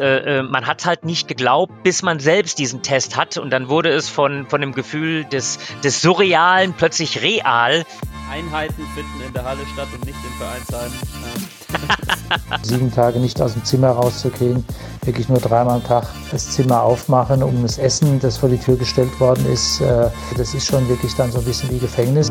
Äh, äh, man hat halt nicht geglaubt, bis man selbst diesen Test hat und dann wurde es von, von dem Gefühl des, des Surrealen plötzlich real. Einheiten finden in der Halle statt und nicht im Vereinsheim. Sieben Tage nicht aus dem Zimmer rauszugehen, wirklich nur dreimal am Tag das Zimmer aufmachen, um das Essen, das vor die Tür gestellt worden ist, äh, das ist schon wirklich dann so ein bisschen wie Gefängnis.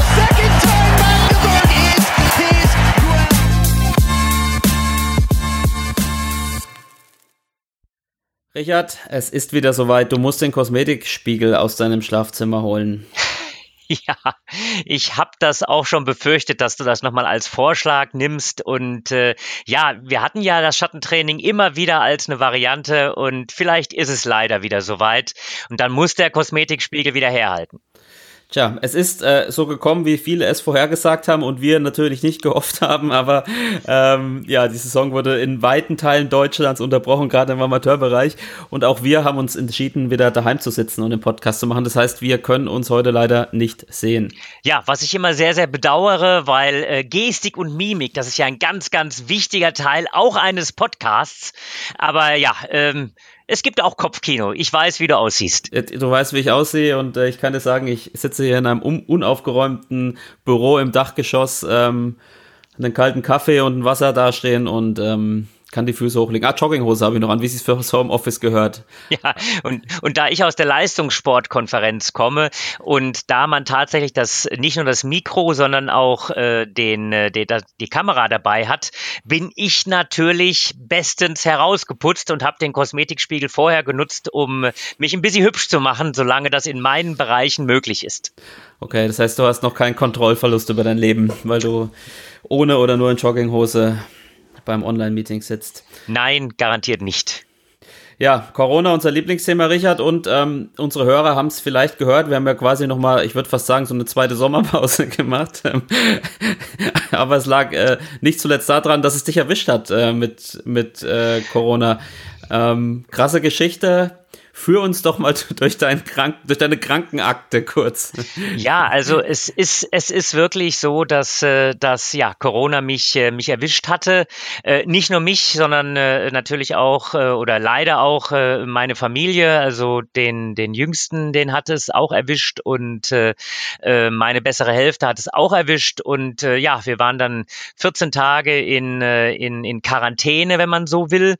Richard, es ist wieder soweit. Du musst den Kosmetikspiegel aus deinem Schlafzimmer holen. Ja, ich habe das auch schon befürchtet, dass du das nochmal als Vorschlag nimmst. Und äh, ja, wir hatten ja das Schattentraining immer wieder als eine Variante und vielleicht ist es leider wieder soweit. Und dann muss der Kosmetikspiegel wieder herhalten. Tja, es ist äh, so gekommen, wie viele es vorhergesagt haben und wir natürlich nicht gehofft haben, aber ähm, ja, die Saison wurde in weiten Teilen Deutschlands unterbrochen, gerade im Amateurbereich. Und auch wir haben uns entschieden, wieder daheim zu sitzen und den Podcast zu machen. Das heißt, wir können uns heute leider nicht sehen. Ja, was ich immer sehr, sehr bedauere, weil äh, Gestik und Mimik, das ist ja ein ganz, ganz wichtiger Teil auch eines Podcasts. Aber ja, ähm, es gibt auch Kopfkino. Ich weiß, wie du aussiehst. Du weißt, wie ich aussehe und äh, ich kann dir sagen, ich sitze hier in einem un unaufgeräumten Büro im Dachgeschoss, ähm, einen kalten Kaffee und ein Wasser dastehen und ähm, kann die Füße hochlegen. Ah, Jogginghose habe ich noch an, wie es fürs Homeoffice gehört. Ja, und, und da ich aus der Leistungssportkonferenz komme und da man tatsächlich das nicht nur das Mikro, sondern auch äh, den, äh, die, die Kamera dabei hat, bin ich natürlich bestens herausgeputzt und habe den Kosmetikspiegel vorher genutzt, um mich ein bisschen hübsch zu machen, solange das in meinen Bereichen möglich ist. Okay, das heißt, du hast noch keinen Kontrollverlust über dein Leben, weil du ohne oder nur in Jogginghose beim Online-Meeting sitzt. Nein, garantiert nicht. Ja, Corona, unser Lieblingsthema, Richard, und ähm, unsere Hörer haben es vielleicht gehört. Wir haben ja quasi nochmal, ich würde fast sagen, so eine zweite Sommerpause gemacht. Aber es lag äh, nicht zuletzt daran, dass es dich erwischt hat äh, mit, mit äh, Corona. Ähm, krasse Geschichte führ uns doch mal durch, dein Krank durch deine Krankenakte kurz. Ja, also es ist, es ist wirklich so, dass, äh, dass ja, Corona mich, äh, mich erwischt hatte. Äh, nicht nur mich, sondern natürlich auch oder leider auch meine Familie, also den, den Jüngsten, den hat es auch erwischt und meine bessere Hälfte hat es auch erwischt. Und ja, wir waren dann 14 Tage in, in, in Quarantäne, wenn man so will.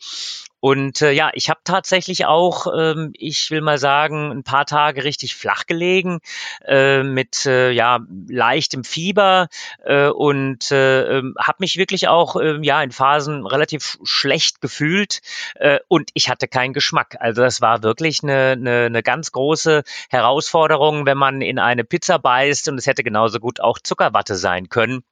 Und äh, ja, ich habe tatsächlich auch, ähm, ich will mal sagen, ein paar Tage richtig flach gelegen äh, mit äh, ja leichtem Fieber äh, und äh, ähm, habe mich wirklich auch äh, ja in Phasen relativ schlecht gefühlt äh, und ich hatte keinen Geschmack. Also das war wirklich eine, eine, eine ganz große Herausforderung, wenn man in eine Pizza beißt und es hätte genauso gut auch Zuckerwatte sein können.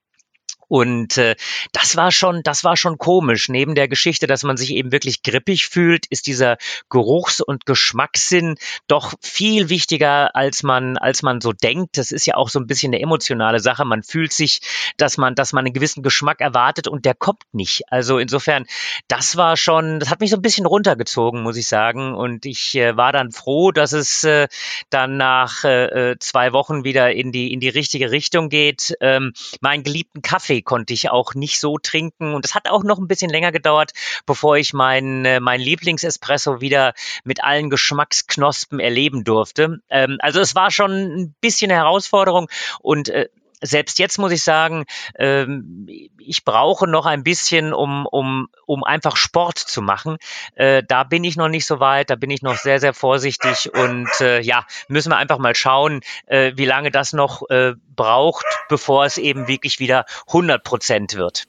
Und äh, das war schon, das war schon komisch. Neben der Geschichte, dass man sich eben wirklich grippig fühlt, ist dieser Geruchs- und Geschmackssinn doch viel wichtiger, als man, als man so denkt. Das ist ja auch so ein bisschen eine emotionale Sache. Man fühlt sich, dass man, dass man einen gewissen Geschmack erwartet und der kommt nicht. Also insofern, das war schon, das hat mich so ein bisschen runtergezogen, muss ich sagen. Und ich äh, war dann froh, dass es äh, dann nach äh, äh zwei Wochen wieder in die, in die richtige Richtung geht. Ähm, meinen geliebten Kaffee konnte ich auch nicht so trinken. Und es hat auch noch ein bisschen länger gedauert, bevor ich meinen äh, mein Lieblingsespresso wieder mit allen Geschmacksknospen erleben durfte. Ähm, also es war schon ein bisschen eine Herausforderung und äh, selbst jetzt muss ich sagen, ähm, ich brauche noch ein bisschen, um, um, um einfach Sport zu machen. Äh, da bin ich noch nicht so weit, da bin ich noch sehr, sehr vorsichtig und äh, ja, müssen wir einfach mal schauen, äh, wie lange das noch äh, braucht, bevor es eben wirklich wieder 100 Prozent wird.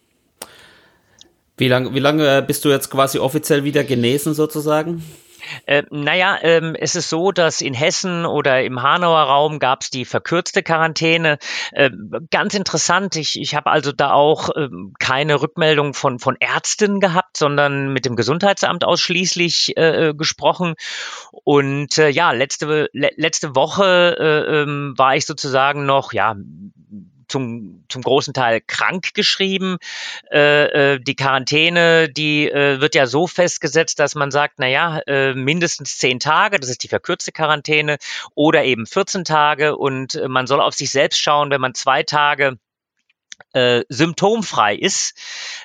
Wie lange wie lange bist du jetzt quasi offiziell wieder genesen sozusagen? Äh, naja, ähm, es ist so, dass in Hessen oder im Hanauer Raum gab es die verkürzte Quarantäne. Äh, ganz interessant, ich, ich habe also da auch äh, keine Rückmeldung von, von Ärzten gehabt, sondern mit dem Gesundheitsamt ausschließlich äh, äh gesprochen. Und äh, ja, letzte, le letzte Woche äh, ähm, war ich sozusagen noch, ja, zum, zum großen Teil krank geschrieben. Äh, äh, die Quarantäne, die äh, wird ja so festgesetzt, dass man sagt, na ja, äh, mindestens zehn Tage, das ist die verkürzte Quarantäne, oder eben 14 Tage und äh, man soll auf sich selbst schauen, wenn man zwei Tage äh, symptomfrei ist,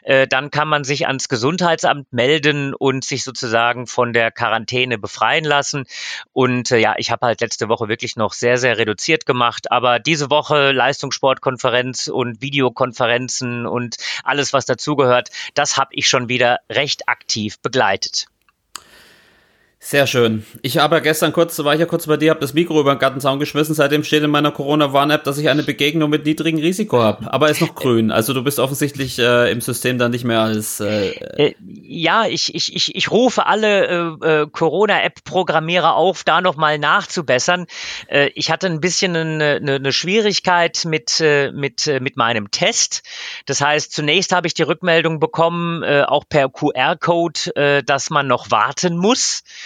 äh, dann kann man sich ans Gesundheitsamt melden und sich sozusagen von der Quarantäne befreien lassen. Und äh, ja, ich habe halt letzte Woche wirklich noch sehr, sehr reduziert gemacht. Aber diese Woche Leistungssportkonferenz und Videokonferenzen und alles, was dazugehört, das habe ich schon wieder recht aktiv begleitet. Sehr schön. Ich habe ja gestern kurz, war ich ja kurz bei dir, habe das Mikro über den Gartenzaun geschmissen. Seitdem steht in meiner Corona-Warn-App, dass ich eine Begegnung mit niedrigem Risiko habe. Aber ist noch grün. Also du bist offensichtlich äh, im System dann nicht mehr als. Äh, äh, ja, ich, ich, ich, ich rufe alle äh, äh, Corona-App-Programmierer auf, da nochmal nachzubessern. Äh, ich hatte ein bisschen eine, eine, eine Schwierigkeit mit, äh, mit, äh, mit meinem Test. Das heißt, zunächst habe ich die Rückmeldung bekommen, äh, auch per QR-Code, äh, dass man noch warten muss.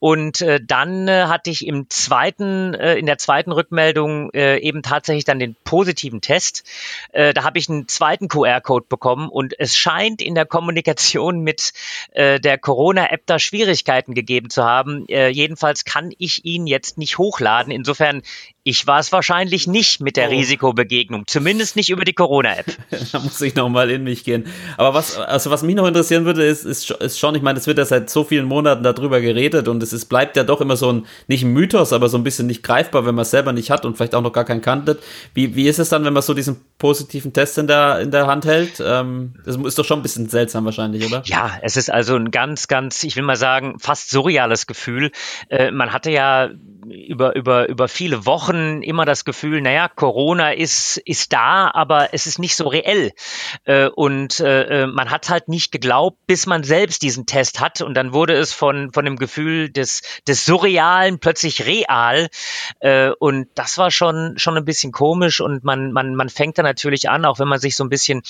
Und äh, dann äh, hatte ich im zweiten, äh, in der zweiten Rückmeldung äh, eben tatsächlich dann den positiven Test. Äh, da habe ich einen zweiten QR-Code bekommen und es scheint in der Kommunikation mit äh, der Corona-App da Schwierigkeiten gegeben zu haben. Äh, jedenfalls kann ich ihn jetzt nicht hochladen. Insofern ich war es wahrscheinlich nicht mit der oh. Risikobegegnung, zumindest nicht über die Corona-App. da muss ich nochmal in mich gehen. Aber was, also was mich noch interessieren würde, ist, ist, ist schon, ich meine, es wird ja seit so vielen Monaten darüber geredet und es ist, bleibt ja doch immer so ein, nicht ein Mythos, aber so ein bisschen nicht greifbar, wenn man es selber nicht hat und vielleicht auch noch gar keinen kanntet. Wie, wie ist es dann, wenn man so diesen positiven Test in der, in der Hand hält? Ähm, das ist doch schon ein bisschen seltsam wahrscheinlich, oder? Ja, es ist also ein ganz, ganz, ich will mal sagen, fast surreales Gefühl. Äh, man hatte ja über, über, über viele Wochen immer das Gefühl, naja, Corona ist, ist da, aber es ist nicht so reell. Äh, und äh, äh, man hat halt nicht geglaubt, bis man selbst diesen Test hat. Und dann wurde es von, von dem Gefühl des, des Surrealen plötzlich real. Äh, und das war schon, schon ein bisschen komisch. Und man, man, man fängt dann natürlich an, auch wenn man sich so ein bisschen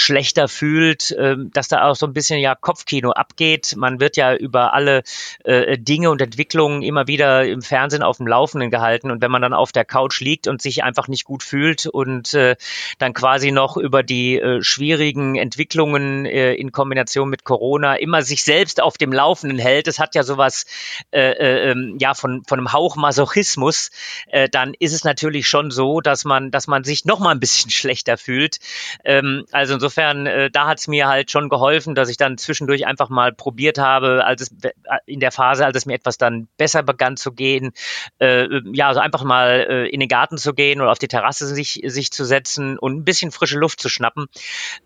schlechter fühlt, äh, dass da auch so ein bisschen ja Kopfkino abgeht. Man wird ja über alle äh, Dinge und Entwicklungen immer wieder im Fernsehen auf dem Laufenden gehalten. Und wenn man dann auf der Couch liegt und sich einfach nicht gut fühlt und äh, dann quasi noch über die äh, schwierigen Entwicklungen äh, in Kombination mit Corona immer sich selbst auf dem Laufenden hält, das hat ja sowas äh, äh, ähm, ja von, von einem Hauch Masochismus, äh, dann ist es natürlich schon so, dass man, dass man sich noch mal ein bisschen schlechter fühlt. Ähm, also insofern, äh, da hat es mir halt schon geholfen, dass ich dann zwischendurch einfach mal probiert habe, als es äh, in der Phase, als es mir etwas dann besser begann zu gehen, äh, ja, also einfach mal äh, in den Garten zu gehen oder auf die Terrasse sich, sich zu setzen und ein bisschen frische Luft zu schnappen.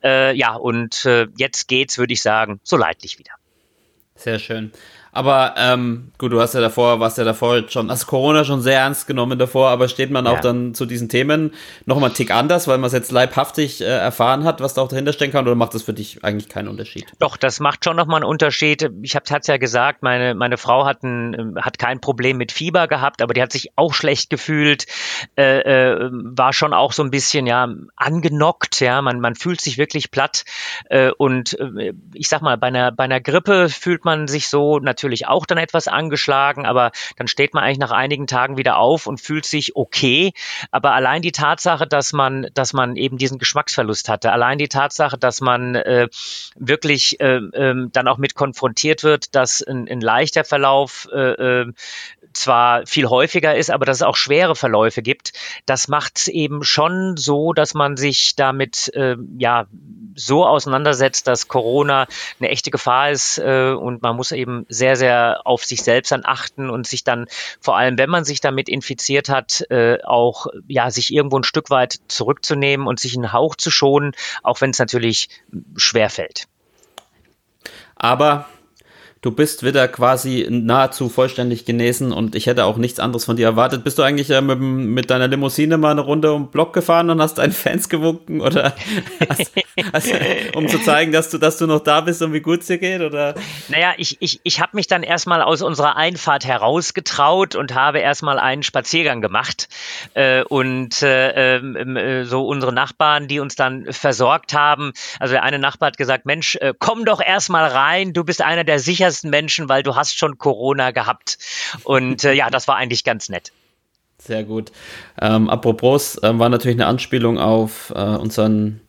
Äh, ja, und äh, jetzt geht's, würde ich sagen, so leidlich wieder. Sehr schön. Aber ähm, gut, du hast ja davor, warst ja davor schon, hast Corona schon sehr ernst genommen davor, aber steht man ja. auch dann zu diesen Themen nochmal einen Tick anders, weil man es jetzt leibhaftig äh, erfahren hat, was da auch dahinter stecken kann, oder macht das für dich eigentlich keinen Unterschied? Doch, das macht schon nochmal einen Unterschied. Ich habe es ja gesagt, meine, meine Frau hat, ein, hat kein Problem mit Fieber gehabt, aber die hat sich auch schlecht gefühlt, äh, äh, war schon auch so ein bisschen ja angenockt, ja, man, man fühlt sich wirklich platt. Äh, und äh, ich sag mal, bei einer, bei einer Grippe fühlt man sich so natürlich natürlich auch dann etwas angeschlagen, aber dann steht man eigentlich nach einigen Tagen wieder auf und fühlt sich okay. Aber allein die Tatsache, dass man, dass man eben diesen Geschmacksverlust hatte, allein die Tatsache, dass man äh, wirklich äh, äh, dann auch mit konfrontiert wird, dass ein, ein leichter Verlauf äh, äh zwar viel häufiger ist, aber dass es auch schwere Verläufe gibt, das macht es eben schon so, dass man sich damit äh, ja so auseinandersetzt, dass Corona eine echte Gefahr ist äh, und man muss eben sehr, sehr auf sich selbst dann achten und sich dann vor allem, wenn man sich damit infiziert hat, äh, auch ja sich irgendwo ein Stück weit zurückzunehmen und sich einen Hauch zu schonen, auch wenn es natürlich schwer fällt. Aber du bist wieder quasi nahezu vollständig genesen und ich hätte auch nichts anderes von dir erwartet. Bist du eigentlich äh, mit, mit, deiner Limousine mal eine Runde um den Block gefahren und hast deinen Fans gewunken oder hast, hast, um zu zeigen, dass du, dass du noch da bist und wie gut es dir geht? Oder? Naja, ich, ich, ich habe mich dann erstmal aus unserer Einfahrt herausgetraut und habe erstmal einen Spaziergang gemacht. Äh, und äh, ähm, äh, so unsere Nachbarn, die uns dann versorgt haben, also der eine Nachbar hat gesagt, Mensch, äh, komm doch erstmal rein, du bist einer der sichersten Menschen, weil du hast schon Corona gehabt. Und äh, ja, das war eigentlich ganz nett. Sehr gut. Ähm, apropos, ähm, war natürlich eine Anspielung auf äh, unseren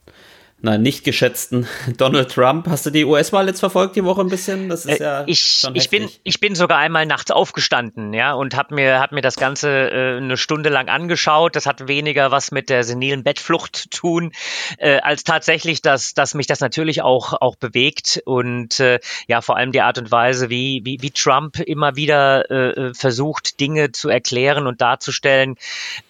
nein, nicht geschätzten Donald Trump. Hast du die US-Wahl jetzt verfolgt die Woche ein bisschen? Das ist äh, ja ich, schon ich bin ich bin sogar einmal nachts aufgestanden, ja, und habe mir hab mir das ganze äh, eine Stunde lang angeschaut. Das hat weniger was mit der senilen Bettflucht zu tun, äh, als tatsächlich, dass dass mich das natürlich auch auch bewegt und äh, ja vor allem die Art und Weise, wie wie, wie Trump immer wieder äh, versucht Dinge zu erklären und darzustellen.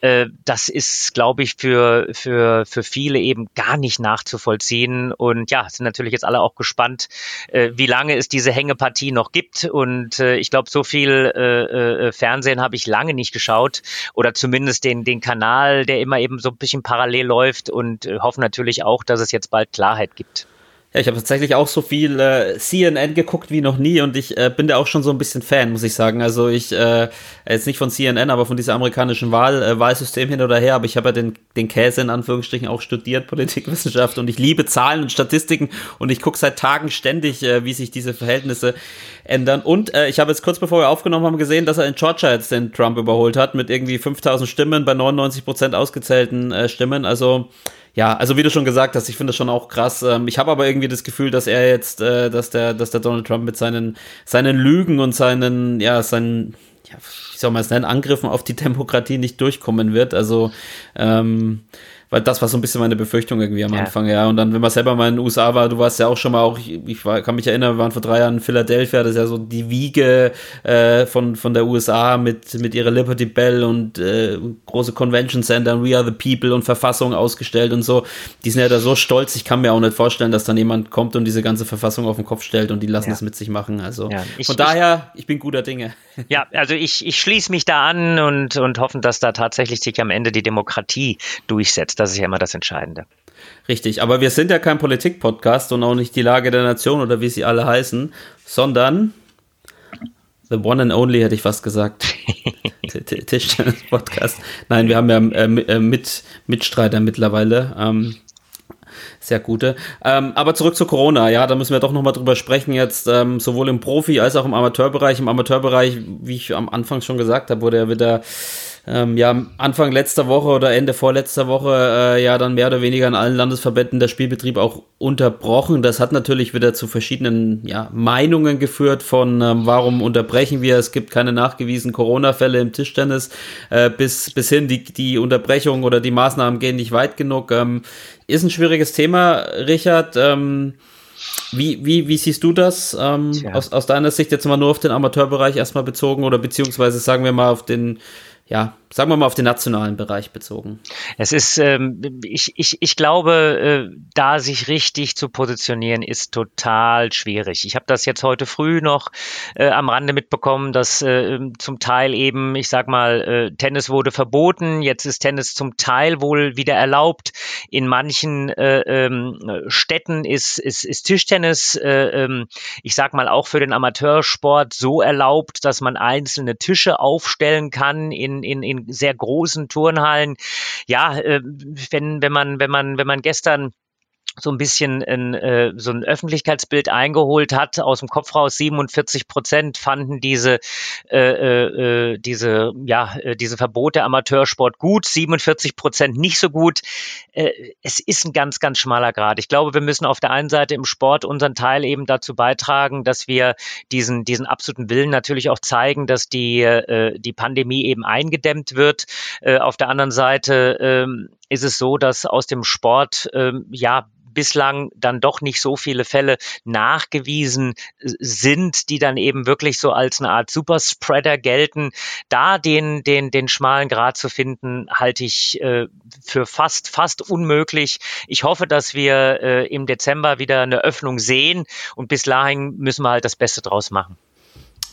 Äh, das ist, glaube ich, für für für viele eben gar nicht nachzuvollziehen nachzuvollziehen. Und ja, sind natürlich jetzt alle auch gespannt, äh, wie lange es diese Hängepartie noch gibt. Und äh, ich glaube, so viel äh, äh, Fernsehen habe ich lange nicht geschaut oder zumindest den, den Kanal, der immer eben so ein bisschen parallel läuft und äh, hoffen natürlich auch, dass es jetzt bald Klarheit gibt. Ja, ich habe tatsächlich auch so viel äh, CNN geguckt wie noch nie und ich äh, bin da auch schon so ein bisschen Fan, muss ich sagen. Also ich, äh, jetzt nicht von CNN, aber von dieser amerikanischen Wahl, äh, Wahlsystem hin oder her, aber ich habe ja den, den Käse in Anführungsstrichen auch studiert, Politikwissenschaft und ich liebe Zahlen und Statistiken und ich gucke seit Tagen ständig, äh, wie sich diese Verhältnisse ändern. Und äh, ich habe jetzt kurz bevor wir aufgenommen haben gesehen, dass er in Georgia jetzt den Trump überholt hat mit irgendwie 5000 Stimmen bei 99 Prozent ausgezählten äh, Stimmen. Also ja, also wie du schon gesagt hast, ich finde das schon auch krass. Ähm, ich habe aber irgendwie das Gefühl, dass er jetzt, äh, dass der, dass der Donald Trump mit seinen, seinen Lügen und seinen, ja, seinen, ja, wie soll man es nennen, Angriffen auf die Demokratie nicht durchkommen wird. Also ähm, weil das war so ein bisschen meine Befürchtung irgendwie am ja. Anfang, ja. Und dann, wenn man selber mal in den USA war, du warst ja auch schon mal auch, ich, ich war, kann mich erinnern, wir waren vor drei Jahren in Philadelphia, das ist ja so die Wiege äh, von, von der USA mit, mit ihrer Liberty Bell und äh, große Convention Center, We Are the People und Verfassung ausgestellt und so. Die sind ja da so stolz, ich kann mir auch nicht vorstellen, dass dann jemand kommt und diese ganze Verfassung auf den Kopf stellt und die lassen ja. das mit sich machen. Also ja. ich, von daher, ich, ich bin guter Dinge. Ja, also ich, ich schließe mich da an und, und hoffen, dass da tatsächlich sich am Ende die Demokratie durchsetzt. Das ist ja immer das Entscheidende. Richtig, aber wir sind ja kein Politik-Podcast und auch nicht die Lage der Nation oder wie sie alle heißen, sondern The One and Only hätte ich fast gesagt. Tischtennis-Podcast. Nein, wir haben ja äh, äh, mit, Mitstreiter mittlerweile. Ähm, sehr gute. Ähm, aber zurück zu Corona, ja, da müssen wir doch nochmal drüber sprechen jetzt, ähm, sowohl im Profi- als auch im Amateurbereich. Im Amateurbereich, wie ich am Anfang schon gesagt habe, wurde ja wieder ähm, ja Anfang letzter Woche oder Ende vorletzter Woche äh, ja dann mehr oder weniger in allen Landesverbänden der Spielbetrieb auch unterbrochen. Das hat natürlich wieder zu verschiedenen ja, Meinungen geführt von ähm, warum unterbrechen wir, es gibt keine nachgewiesenen Corona-Fälle im Tischtennis, äh, bis, bis hin die, die Unterbrechung oder die Maßnahmen gehen nicht weit genug. Ähm, ist ein schwieriges Thema, Richard. Ähm, wie, wie, wie siehst du das ähm, aus, aus deiner Sicht jetzt mal nur auf den Amateurbereich erstmal bezogen oder beziehungsweise sagen wir mal auf den ja, sagen wir mal auf den nationalen Bereich bezogen. Es ist, ähm, ich, ich, ich glaube, äh, da sich richtig zu positionieren, ist total schwierig. Ich habe das jetzt heute früh noch äh, am Rande mitbekommen, dass äh, zum Teil eben, ich sag mal, äh, Tennis wurde verboten, jetzt ist Tennis zum Teil wohl wieder erlaubt. In manchen äh, ähm, Städten ist, ist, ist Tischtennis, äh, ähm, ich sag mal, auch für den Amateursport so erlaubt, dass man einzelne Tische aufstellen kann in in, in, sehr großen Turnhallen. Ja, äh, wenn, wenn man, wenn man, wenn man gestern so ein bisschen ein, äh, so ein Öffentlichkeitsbild eingeholt hat. Aus dem Kopf raus 47 Prozent fanden diese, äh, äh, äh, diese, ja, äh, diese Verbote Amateursport gut, 47 Prozent nicht so gut. Äh, es ist ein ganz, ganz schmaler Grad. Ich glaube, wir müssen auf der einen Seite im Sport unseren Teil eben dazu beitragen, dass wir diesen, diesen absoluten Willen natürlich auch zeigen, dass die, äh, die Pandemie eben eingedämmt wird. Äh, auf der anderen Seite äh, ist es so, dass aus dem Sport ähm, ja bislang dann doch nicht so viele Fälle nachgewiesen äh, sind, die dann eben wirklich so als eine Art Superspreader gelten. Da den, den, den schmalen Grad zu finden, halte ich äh, für fast, fast unmöglich. Ich hoffe, dass wir äh, im Dezember wieder eine Öffnung sehen und bis dahin müssen wir halt das Beste draus machen.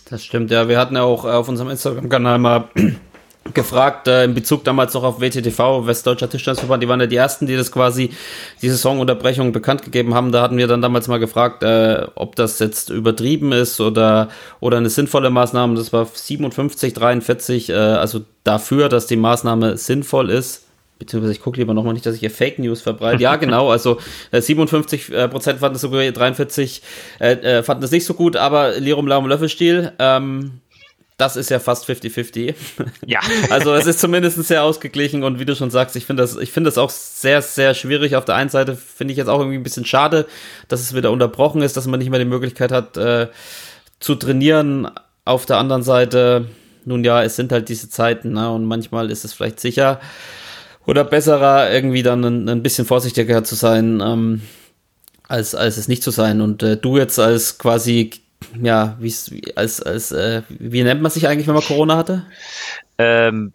Das stimmt, ja. Wir hatten ja auch auf unserem Instagram-Kanal mal gefragt, äh, in Bezug damals noch auf WTTV, Westdeutscher Tischtennisverband, die waren ja die ersten, die das quasi, die Saisonunterbrechung bekannt gegeben haben. Da hatten wir dann damals mal gefragt, äh, ob das jetzt übertrieben ist oder, oder eine sinnvolle Maßnahme. Das war 57, 43, äh, also dafür, dass die Maßnahme sinnvoll ist. Beziehungsweise ich gucke lieber nochmal nicht, dass ich hier Fake News verbreite. Ja, genau, also äh, 57 äh, Prozent fanden es so gut, 43 äh, äh, fanden es nicht so gut, aber Lirum Laum Löffelstiel, ähm, das ist ja fast 50-50. Ja. Also es ist zumindest sehr ausgeglichen und wie du schon sagst, ich finde das, ich finde das auch sehr, sehr schwierig. Auf der einen Seite finde ich jetzt auch irgendwie ein bisschen schade, dass es wieder unterbrochen ist, dass man nicht mehr die Möglichkeit hat äh, zu trainieren. Auf der anderen Seite, nun ja, es sind halt diese Zeiten ne, und manchmal ist es vielleicht sicher oder besserer, irgendwie dann ein, ein bisschen vorsichtiger zu sein. Ähm, als, als es nicht zu sein. Und äh, du jetzt als quasi ja, wie als, als, äh, wie nennt man sich eigentlich, wenn man Corona hatte? Ähm,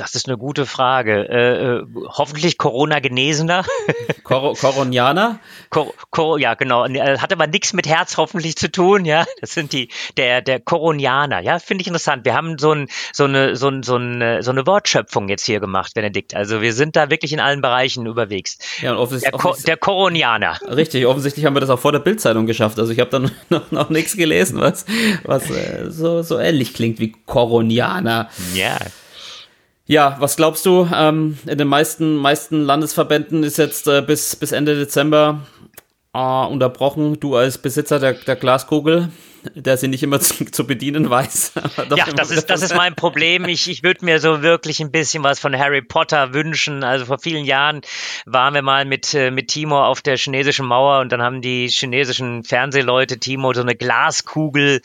das ist eine gute Frage. Äh, äh hoffentlich Corona-Genesener. Cor Coronianer? Cor Cor ja, genau. Äh, hat aber nichts mit Herz hoffentlich zu tun, ja. Das sind die, der, der Coronianer, ja. Finde ich interessant. Wir haben so, ein, so, eine, so, ein, so, eine, so eine Wortschöpfung jetzt hier gemacht, Benedikt. Also wir sind da wirklich in allen Bereichen überwegs. Ja, und offensichtlich, der, Ko der Coronianer. Richtig, offensichtlich haben wir das auch vor der Bildzeitung geschafft. Also ich habe da noch, noch nichts gelesen, was, was äh, so, so ähnlich klingt wie Coronianer. Ja. Ja, was glaubst du? Ähm, in den meisten, meisten Landesverbänden ist jetzt äh, bis, bis Ende Dezember äh, unterbrochen. Du als Besitzer der, der Glaskugel, der sie nicht immer zu, zu bedienen weiß. ja, das ist, das ist mein Problem. Ich, ich würde mir so wirklich ein bisschen was von Harry Potter wünschen. Also vor vielen Jahren waren wir mal mit, äh, mit Timo auf der chinesischen Mauer und dann haben die chinesischen Fernsehleute Timo so eine Glaskugel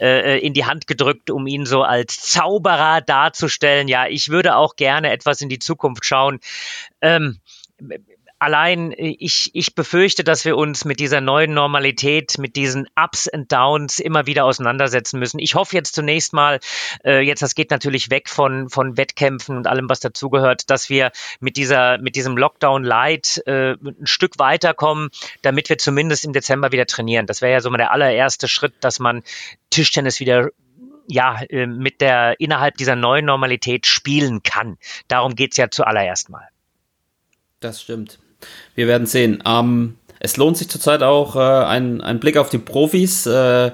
äh, in die Hand gedrückt, um ihn so als Zauberer darzustellen. Ja, ich würde auch gerne etwas in die Zukunft schauen. Ähm, allein äh, ich, ich befürchte, dass wir uns mit dieser neuen Normalität, mit diesen Ups und Downs immer wieder auseinandersetzen müssen. Ich hoffe jetzt zunächst mal, äh, jetzt das geht natürlich weg von, von Wettkämpfen und allem, was dazugehört, dass wir mit dieser, mit diesem Lockdown Light äh, ein Stück weiterkommen, damit wir zumindest im Dezember wieder trainieren. Das wäre ja so mal der allererste Schritt, dass man Tischtennis wieder ja, äh, mit der innerhalb dieser neuen Normalität spielen kann. Darum geht's ja zuallererst mal. Das stimmt. Wir werden sehen. Ähm, es lohnt sich zurzeit auch äh, ein, ein Blick auf die Profis, äh,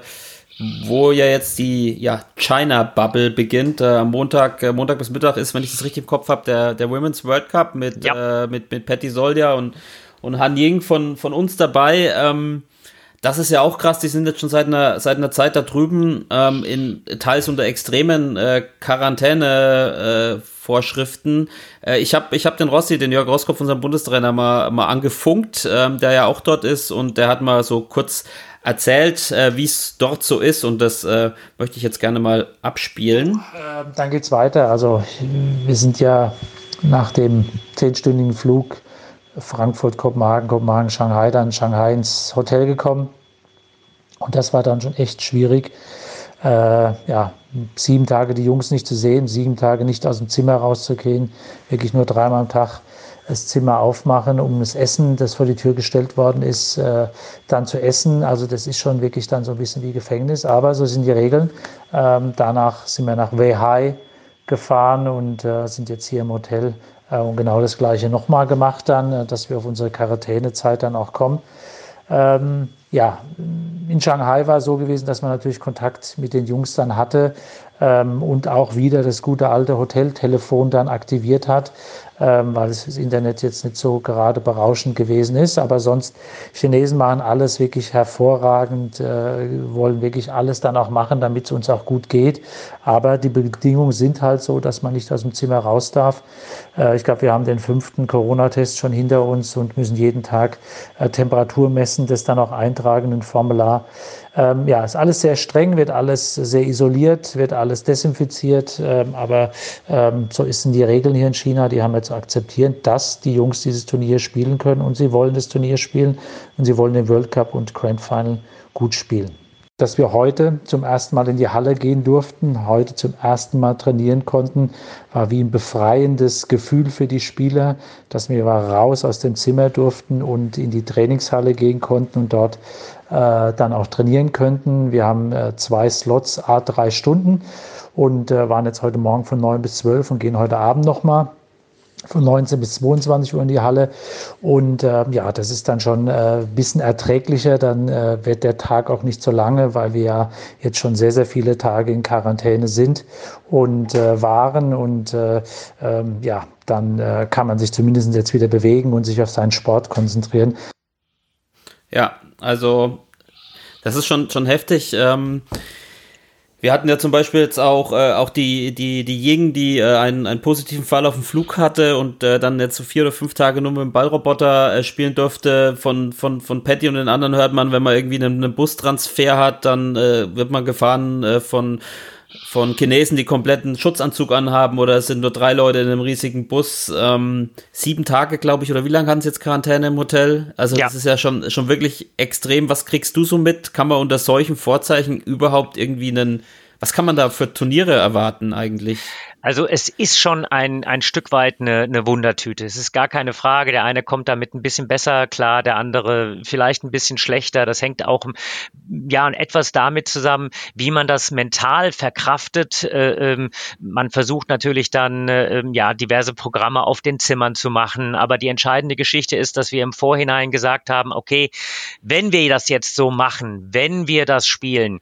wo ja jetzt die ja, China-Bubble beginnt. Äh, am Montag, äh, Montag bis Mittag ist, wenn ich das richtig im Kopf habe, der, der Women's World Cup mit, ja. äh, mit, mit Patty Soldia und, und Han Ying von, von uns dabei. Ähm, das ist ja auch krass, die sind jetzt schon seit einer, seit einer Zeit da drüben, ähm, in teils unter extremen äh, Quarantäne-Vorschriften. Äh, äh, ich habe ich hab den Rossi, den Jörg Roskopf, unseren Bundestrainer, mal, mal angefunkt, ähm, der ja auch dort ist und der hat mal so kurz erzählt, äh, wie es dort so ist und das äh, möchte ich jetzt gerne mal abspielen. Ähm, dann geht's weiter. Also wir sind ja nach dem zehnstündigen Flug Frankfurt, Kopenhagen, Kopenhagen, Shanghai, dann Shanghai ins Hotel gekommen. Und das war dann schon echt schwierig. Äh, ja, sieben Tage die Jungs nicht zu sehen, sieben Tage nicht aus dem Zimmer rauszugehen, wirklich nur dreimal am Tag das Zimmer aufmachen, um das Essen, das vor die Tür gestellt worden ist, äh, dann zu essen. Also das ist schon wirklich dann so ein bisschen wie Gefängnis, aber so sind die Regeln. Ähm, danach sind wir nach Weihai gefahren und äh, sind jetzt hier im Hotel und genau das Gleiche nochmal gemacht dann, äh, dass wir auf unsere Quarantänezeit dann auch kommen. Ähm, ja, in Shanghai war es so gewesen, dass man natürlich Kontakt mit den Jungs dann hatte ähm, und auch wieder das gute alte Hoteltelefon dann aktiviert hat weil das Internet jetzt nicht so gerade berauschend gewesen ist. Aber sonst, Chinesen machen alles wirklich hervorragend, äh, wollen wirklich alles dann auch machen, damit es uns auch gut geht. Aber die Bedingungen sind halt so, dass man nicht aus dem Zimmer raus darf. Äh, ich glaube, wir haben den fünften Corona-Test schon hinter uns und müssen jeden Tag äh, Temperatur messen, das dann auch eintragen eingetragenen Formular. Ähm, ja, ist alles sehr streng, wird alles sehr isoliert, wird alles desinfiziert. Ähm, aber ähm, so sind die Regeln hier in China. Die haben jetzt akzeptiert, dass die Jungs dieses Turnier spielen können und sie wollen das Turnier spielen und sie wollen den World Cup und Grand Final gut spielen dass wir heute zum ersten Mal in die Halle gehen durften, heute zum ersten Mal trainieren konnten, war wie ein befreiendes Gefühl für die Spieler, dass wir raus aus dem Zimmer durften und in die Trainingshalle gehen konnten und dort äh, dann auch trainieren könnten. Wir haben äh, zwei Slots, a drei Stunden und äh, waren jetzt heute Morgen von neun bis zwölf und gehen heute Abend nochmal von 19 bis 22 Uhr in die Halle. Und äh, ja, das ist dann schon ein äh, bisschen erträglicher. Dann äh, wird der Tag auch nicht so lange, weil wir ja jetzt schon sehr, sehr viele Tage in Quarantäne sind und äh, waren. Und äh, ähm, ja, dann äh, kann man sich zumindest jetzt wieder bewegen und sich auf seinen Sport konzentrieren. Ja, also das ist schon, schon heftig. Ähm wir hatten ja zum Beispiel jetzt auch, äh, auch die, die, die Ying, die äh, einen, einen positiven Fall auf dem Flug hatte und äh, dann jetzt so vier oder fünf Tage nur mit dem Ballroboter äh, spielen durfte. Von, von, von Patty und den anderen hört man, wenn man irgendwie einen, einen Bustransfer hat, dann äh, wird man gefahren äh, von von Chinesen, die kompletten Schutzanzug anhaben oder es sind nur drei Leute in einem riesigen Bus. Ähm, sieben Tage, glaube ich, oder wie lange haben sie jetzt Quarantäne im Hotel? Also ja. das ist ja schon, schon wirklich extrem. Was kriegst du so mit? Kann man unter solchen Vorzeichen überhaupt irgendwie einen, was kann man da für Turniere erwarten eigentlich? Also es ist schon ein, ein Stück weit eine, eine Wundertüte. Es ist gar keine Frage. Der eine kommt damit ein bisschen besser klar, der andere vielleicht ein bisschen schlechter. Das hängt auch ja etwas damit zusammen, wie man das mental verkraftet. Äh, ähm, man versucht natürlich dann äh, ähm, ja diverse Programme auf den Zimmern zu machen. Aber die entscheidende Geschichte ist, dass wir im Vorhinein gesagt haben, okay, wenn wir das jetzt so machen, wenn wir das spielen,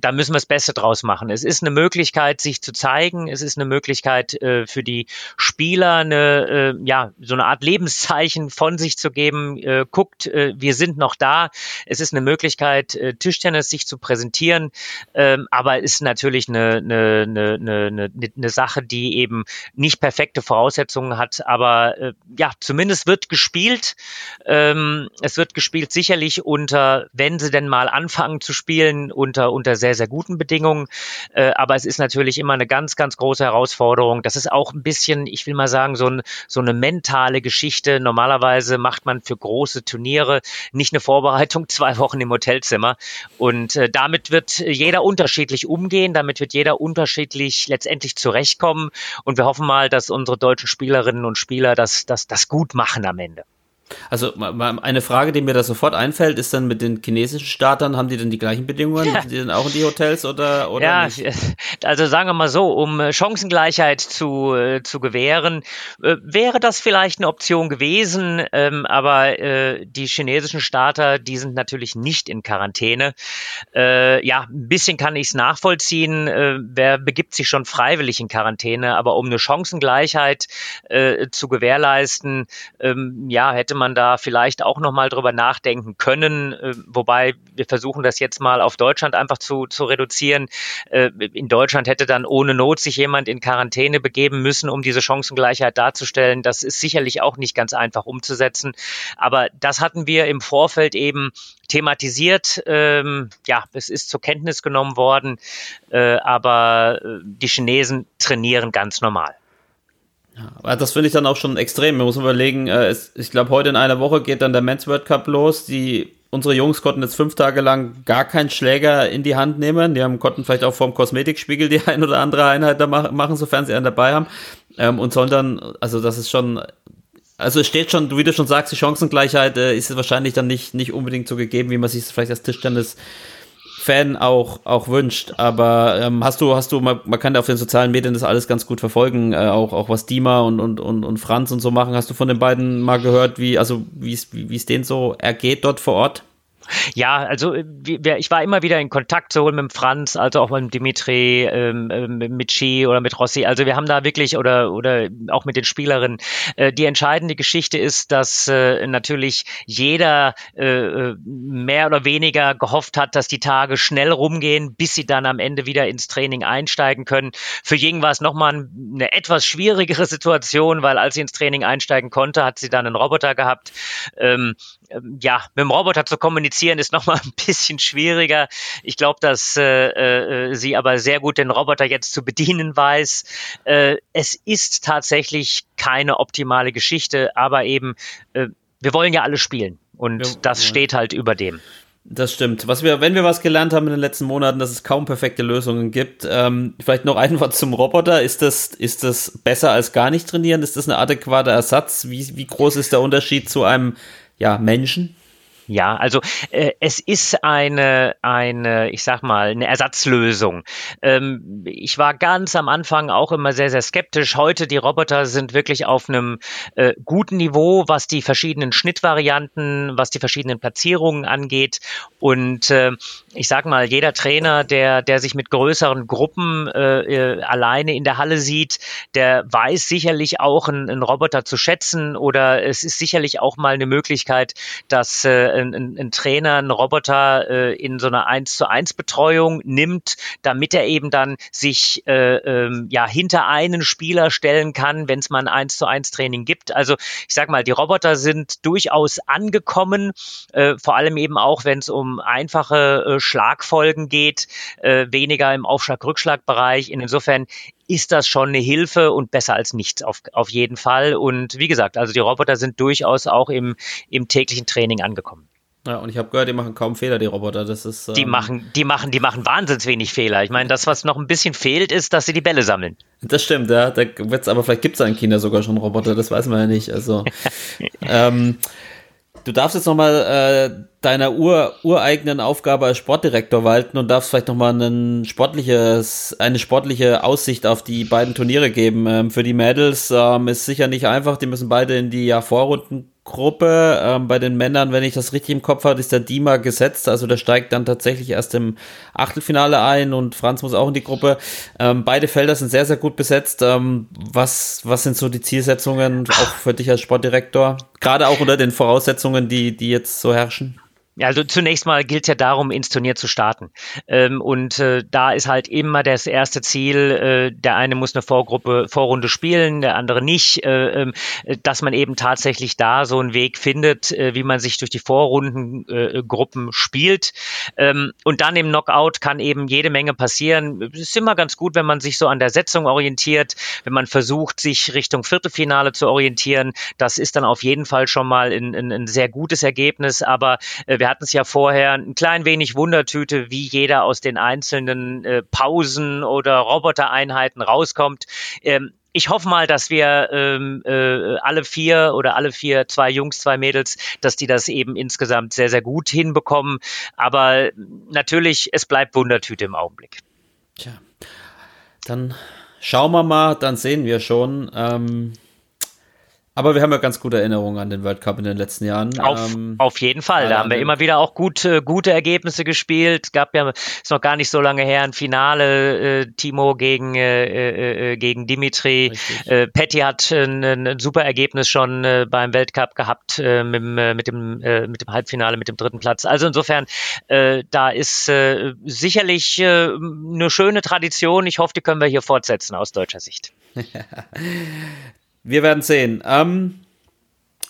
da müssen wir das Beste draus machen. Es ist eine Möglichkeit, sich zu zeigen. Es ist eine Möglichkeit äh, für die Spieler, eine, äh, ja, so eine Art Lebenszeichen von sich zu geben. Äh, guckt, äh, wir sind noch da. Es ist eine Möglichkeit, äh, Tischtennis sich zu präsentieren. Ähm, aber es ist natürlich eine, eine, eine, eine, eine Sache, die eben nicht perfekte Voraussetzungen hat. Aber äh, ja, zumindest wird gespielt. Ähm, es wird gespielt sicherlich unter, wenn sie denn mal anfangen zu spielen, unter, unter sehr, sehr guten Bedingungen. Äh, aber es ist natürlich immer eine ganz, ganz große Herausforderung. Das ist auch ein bisschen, ich will mal sagen, so, ein, so eine mentale Geschichte. Normalerweise macht man für große Turniere nicht eine Vorbereitung zwei Wochen im Hotelzimmer. Und äh, damit wird jeder unterschiedlich umgehen. Damit wird jeder unterschiedlich letztendlich zurechtkommen. Und wir hoffen mal, dass unsere deutschen Spielerinnen und Spieler das, das, das gut machen am Ende. Also eine Frage, die mir da sofort einfällt, ist dann mit den chinesischen Startern, haben die denn die gleichen Bedingungen? Ja. die denn auch in die Hotels oder, oder ja, nicht? also sagen wir mal so, um äh, Chancengleichheit zu, äh, zu gewähren, äh, wäre das vielleicht eine Option gewesen, ähm, aber äh, die chinesischen Starter, die sind natürlich nicht in Quarantäne. Äh, ja, ein bisschen kann ich es nachvollziehen. Wer begibt sich schon freiwillig in Quarantäne, aber um eine Chancengleichheit zu gewährleisten, ähm, ja, hätte man man da vielleicht auch nochmal drüber nachdenken können, äh, wobei wir versuchen das jetzt mal auf Deutschland einfach zu, zu reduzieren. Äh, in Deutschland hätte dann ohne Not sich jemand in Quarantäne begeben müssen, um diese Chancengleichheit darzustellen. Das ist sicherlich auch nicht ganz einfach umzusetzen. Aber das hatten wir im Vorfeld eben thematisiert. Ähm, ja, es ist zur Kenntnis genommen worden, äh, aber äh, die Chinesen trainieren ganz normal. Ja, das finde ich dann auch schon extrem. Man muss überlegen, äh, es, ich glaube, heute in einer Woche geht dann der Men's World Cup los. Die, unsere Jungs konnten jetzt fünf Tage lang gar keinen Schläger in die Hand nehmen. Die haben, konnten vielleicht auch vorm Kosmetikspiegel die ein oder andere Einheit da machen, sofern sie einen dabei haben. Ähm, und sollen dann, also das ist schon, also es steht schon, wie du schon sagst, die Chancengleichheit äh, ist wahrscheinlich dann nicht, nicht unbedingt so gegeben, wie man sich vielleicht als Tischtennis Fan auch, auch wünscht. Aber ähm, hast du, hast du, man, man kann ja auf den sozialen Medien das alles ganz gut verfolgen, äh, auch, auch was Dima und, und, und, und Franz und so machen. Hast du von den beiden mal gehört, wie, also wie es denen so ergeht dort vor Ort? Ja, also äh, ich war immer wieder in Kontakt, sowohl mit Franz als auch mit Dimitri, ähm, ähm, mit Chi oder mit Rossi. Also wir haben da wirklich oder oder auch mit den Spielerinnen. Äh, die entscheidende Geschichte ist, dass äh, natürlich jeder äh, äh, mehr oder weniger gehofft hat, dass die Tage schnell rumgehen, bis sie dann am Ende wieder ins Training einsteigen können. Für Ying war es nochmal eine etwas schwierigere Situation, weil als sie ins Training einsteigen konnte, hat sie dann einen Roboter gehabt. Ähm, ja, mit dem Roboter zu kommunizieren ist nochmal ein bisschen schwieriger. Ich glaube, dass äh, äh, sie aber sehr gut den Roboter jetzt zu bedienen weiß. Äh, es ist tatsächlich keine optimale Geschichte, aber eben, äh, wir wollen ja alle spielen und ja, das ja. steht halt über dem. Das stimmt. Was wir, wenn wir was gelernt haben in den letzten Monaten, dass es kaum perfekte Lösungen gibt. Ähm, vielleicht noch ein Wort zum Roboter. Ist das, ist das besser als gar nicht trainieren? Ist das ein adäquater Ersatz? Wie, wie groß ist der Unterschied zu einem ja, Menschen? Ja, also äh, es ist eine, eine, ich sag mal, eine Ersatzlösung. Ähm, ich war ganz am Anfang auch immer sehr, sehr skeptisch. Heute die Roboter sind wirklich auf einem äh, guten Niveau, was die verschiedenen Schnittvarianten, was die verschiedenen Platzierungen angeht. Und äh, ich sag mal, jeder Trainer, der, der sich mit größeren Gruppen äh, äh, alleine in der Halle sieht, der weiß sicherlich auch einen, einen Roboter zu schätzen oder es ist sicherlich auch mal eine Möglichkeit, dass äh, ein, ein Trainer einen Roboter äh, in so einer 1 zu 1 Betreuung nimmt, damit er eben dann sich äh, ähm, ja hinter einen Spieler stellen kann, wenn es mal ein 1 zu 1 Training gibt. Also ich sag mal, die Roboter sind durchaus angekommen, äh, vor allem eben auch, wenn es um einfache äh, Schlagfolgen geht, äh, weniger im Aufschlag-Rückschlag-Bereich. Insofern ist das schon eine Hilfe und besser als nichts auf, auf jeden Fall. Und wie gesagt, also die Roboter sind durchaus auch im, im täglichen Training angekommen. Ja, und ich habe gehört, die machen kaum Fehler, die Roboter. Das ist, ähm die machen, die machen, die machen wahnsinnig wenig Fehler. Ich meine, das, was noch ein bisschen fehlt, ist, dass sie die Bälle sammeln. Das stimmt, ja. Da wird's, aber vielleicht gibt es in China sogar schon Roboter, das weiß man ja nicht. Also ähm, du darfst jetzt nochmal äh, deiner ur, ureigenen Aufgabe als Sportdirektor walten und darfst vielleicht nochmal ein sportliches, eine sportliche Aussicht auf die beiden Turniere geben. Ähm, für die Mädels ähm, ist sicher nicht einfach, die müssen beide in die ja, Vorrunden Gruppe. Ähm, bei den Männern, wenn ich das richtig im Kopf habe, ist der Dima gesetzt. Also der steigt dann tatsächlich erst im Achtelfinale ein und Franz muss auch in die Gruppe. Ähm, beide Felder sind sehr, sehr gut besetzt. Ähm, was, was sind so die Zielsetzungen auch für dich als Sportdirektor? Gerade auch unter den Voraussetzungen, die, die jetzt so herrschen? Also zunächst mal gilt ja darum, ins Turnier zu starten. Ähm, und äh, da ist halt immer das erste Ziel, äh, der eine muss eine Vorgruppe, Vorrunde spielen, der andere nicht, äh, äh, dass man eben tatsächlich da so einen Weg findet, äh, wie man sich durch die Vorrundengruppen äh, spielt. Ähm, und dann im Knockout kann eben jede Menge passieren. Es ist immer ganz gut, wenn man sich so an der Setzung orientiert, wenn man versucht, sich Richtung Viertelfinale zu orientieren. Das ist dann auf jeden Fall schon mal ein, ein, ein sehr gutes Ergebnis. Aber äh, wir hatten es ja vorher ein klein wenig Wundertüte, wie jeder aus den einzelnen äh, Pausen oder Robotereinheiten rauskommt. Ähm, ich hoffe mal, dass wir ähm, äh, alle vier oder alle vier, zwei Jungs, zwei Mädels, dass die das eben insgesamt sehr, sehr gut hinbekommen. Aber natürlich, es bleibt Wundertüte im Augenblick. Tja, dann schauen wir mal, dann sehen wir schon. Ähm aber wir haben ja ganz gute Erinnerungen an den World Cup in den letzten Jahren. Auf, ähm, auf jeden Fall. Da haben wir immer wieder auch gut, äh, gute Ergebnisse gespielt. Gab ja, ist noch gar nicht so lange her, ein Finale, äh, Timo gegen, äh, äh, äh gegen Dimitri. Äh, Petty hat ein, ein, super Ergebnis schon beim Weltcup gehabt mit, mit, dem, mit dem Halbfinale, mit dem dritten Platz. Also insofern, da ist sicherlich eine schöne Tradition. Ich hoffe, die können wir hier fortsetzen aus deutscher Sicht. Wir werden sehen. Ähm,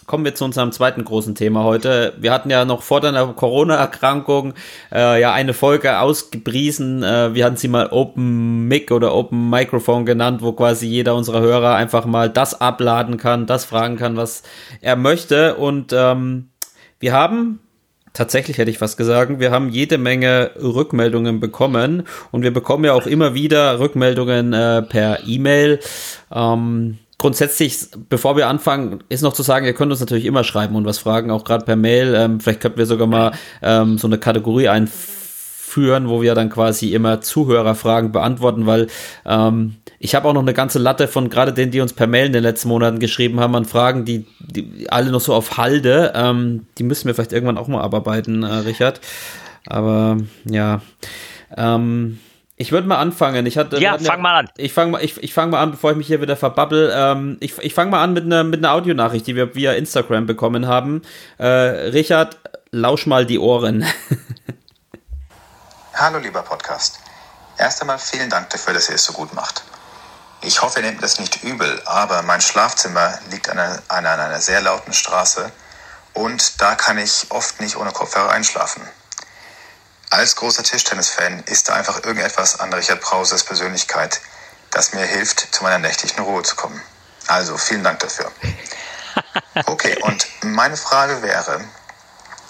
kommen wir zu unserem zweiten großen Thema heute. Wir hatten ja noch vor deiner Corona-Erkrankung äh, ja eine Folge ausgepriesen. Äh, wir hatten sie mal Open Mic oder Open Microphone genannt, wo quasi jeder unserer Hörer einfach mal das abladen kann, das fragen kann, was er möchte. Und ähm, wir haben Tatsächlich hätte ich was gesagt. Wir haben jede Menge Rückmeldungen bekommen und wir bekommen ja auch immer wieder Rückmeldungen äh, per E-Mail. Ähm, grundsätzlich, bevor wir anfangen, ist noch zu sagen, ihr könnt uns natürlich immer schreiben und was fragen, auch gerade per Mail. Ähm, vielleicht könnten wir sogar mal ähm, so eine Kategorie einführen, wo wir dann quasi immer Zuhörerfragen beantworten, weil ähm, ich habe auch noch eine ganze Latte von gerade denen, die uns per Mail in den letzten Monaten geschrieben haben, an Fragen, die, die alle noch so auf Halde. Ähm, die müssen wir vielleicht irgendwann auch mal abarbeiten, äh, Richard. Aber ja. Ähm, ich würde mal anfangen. Ich hatte, ja, fang mal an. Ich fange mal, ich, ich fang mal an, bevor ich mich hier wieder verbabbel. Ähm, ich ich fange mal an mit einer mit einer Audionachricht, die wir via Instagram bekommen haben. Äh, Richard, lausch mal die Ohren. Hallo, lieber Podcast. Erst einmal vielen Dank dafür, dass ihr es so gut macht. Ich hoffe, ihr nehmt das nicht übel, aber mein Schlafzimmer liegt an einer, an einer sehr lauten Straße und da kann ich oft nicht ohne Kopfhörer einschlafen. Als großer Tischtennis-Fan ist da einfach irgendetwas an Richard Brauses Persönlichkeit, das mir hilft, zu meiner nächtlichen Ruhe zu kommen. Also vielen Dank dafür. Okay, und meine Frage wäre,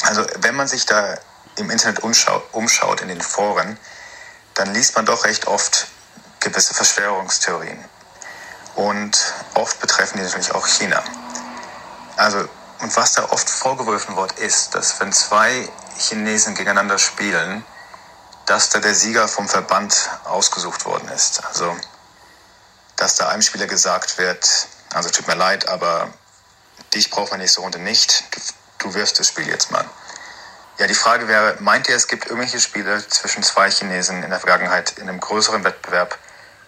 also wenn man sich da im Internet umschaut, umschaut in den Foren, dann liest man doch recht oft gewisse Verschwörungstheorien. Und oft betreffen die natürlich auch China. Also, und was da oft vorgeworfen wird, ist, dass wenn zwei Chinesen gegeneinander spielen, dass da der Sieger vom Verband ausgesucht worden ist. Also, dass da einem Spieler gesagt wird, also tut mir leid, aber dich braucht man nächste Runde nicht, du, wirfst das Spiel jetzt mal. Ja, die Frage wäre, meint ihr, es gibt irgendwelche Spiele zwischen zwei Chinesen in der Vergangenheit in einem größeren Wettbewerb,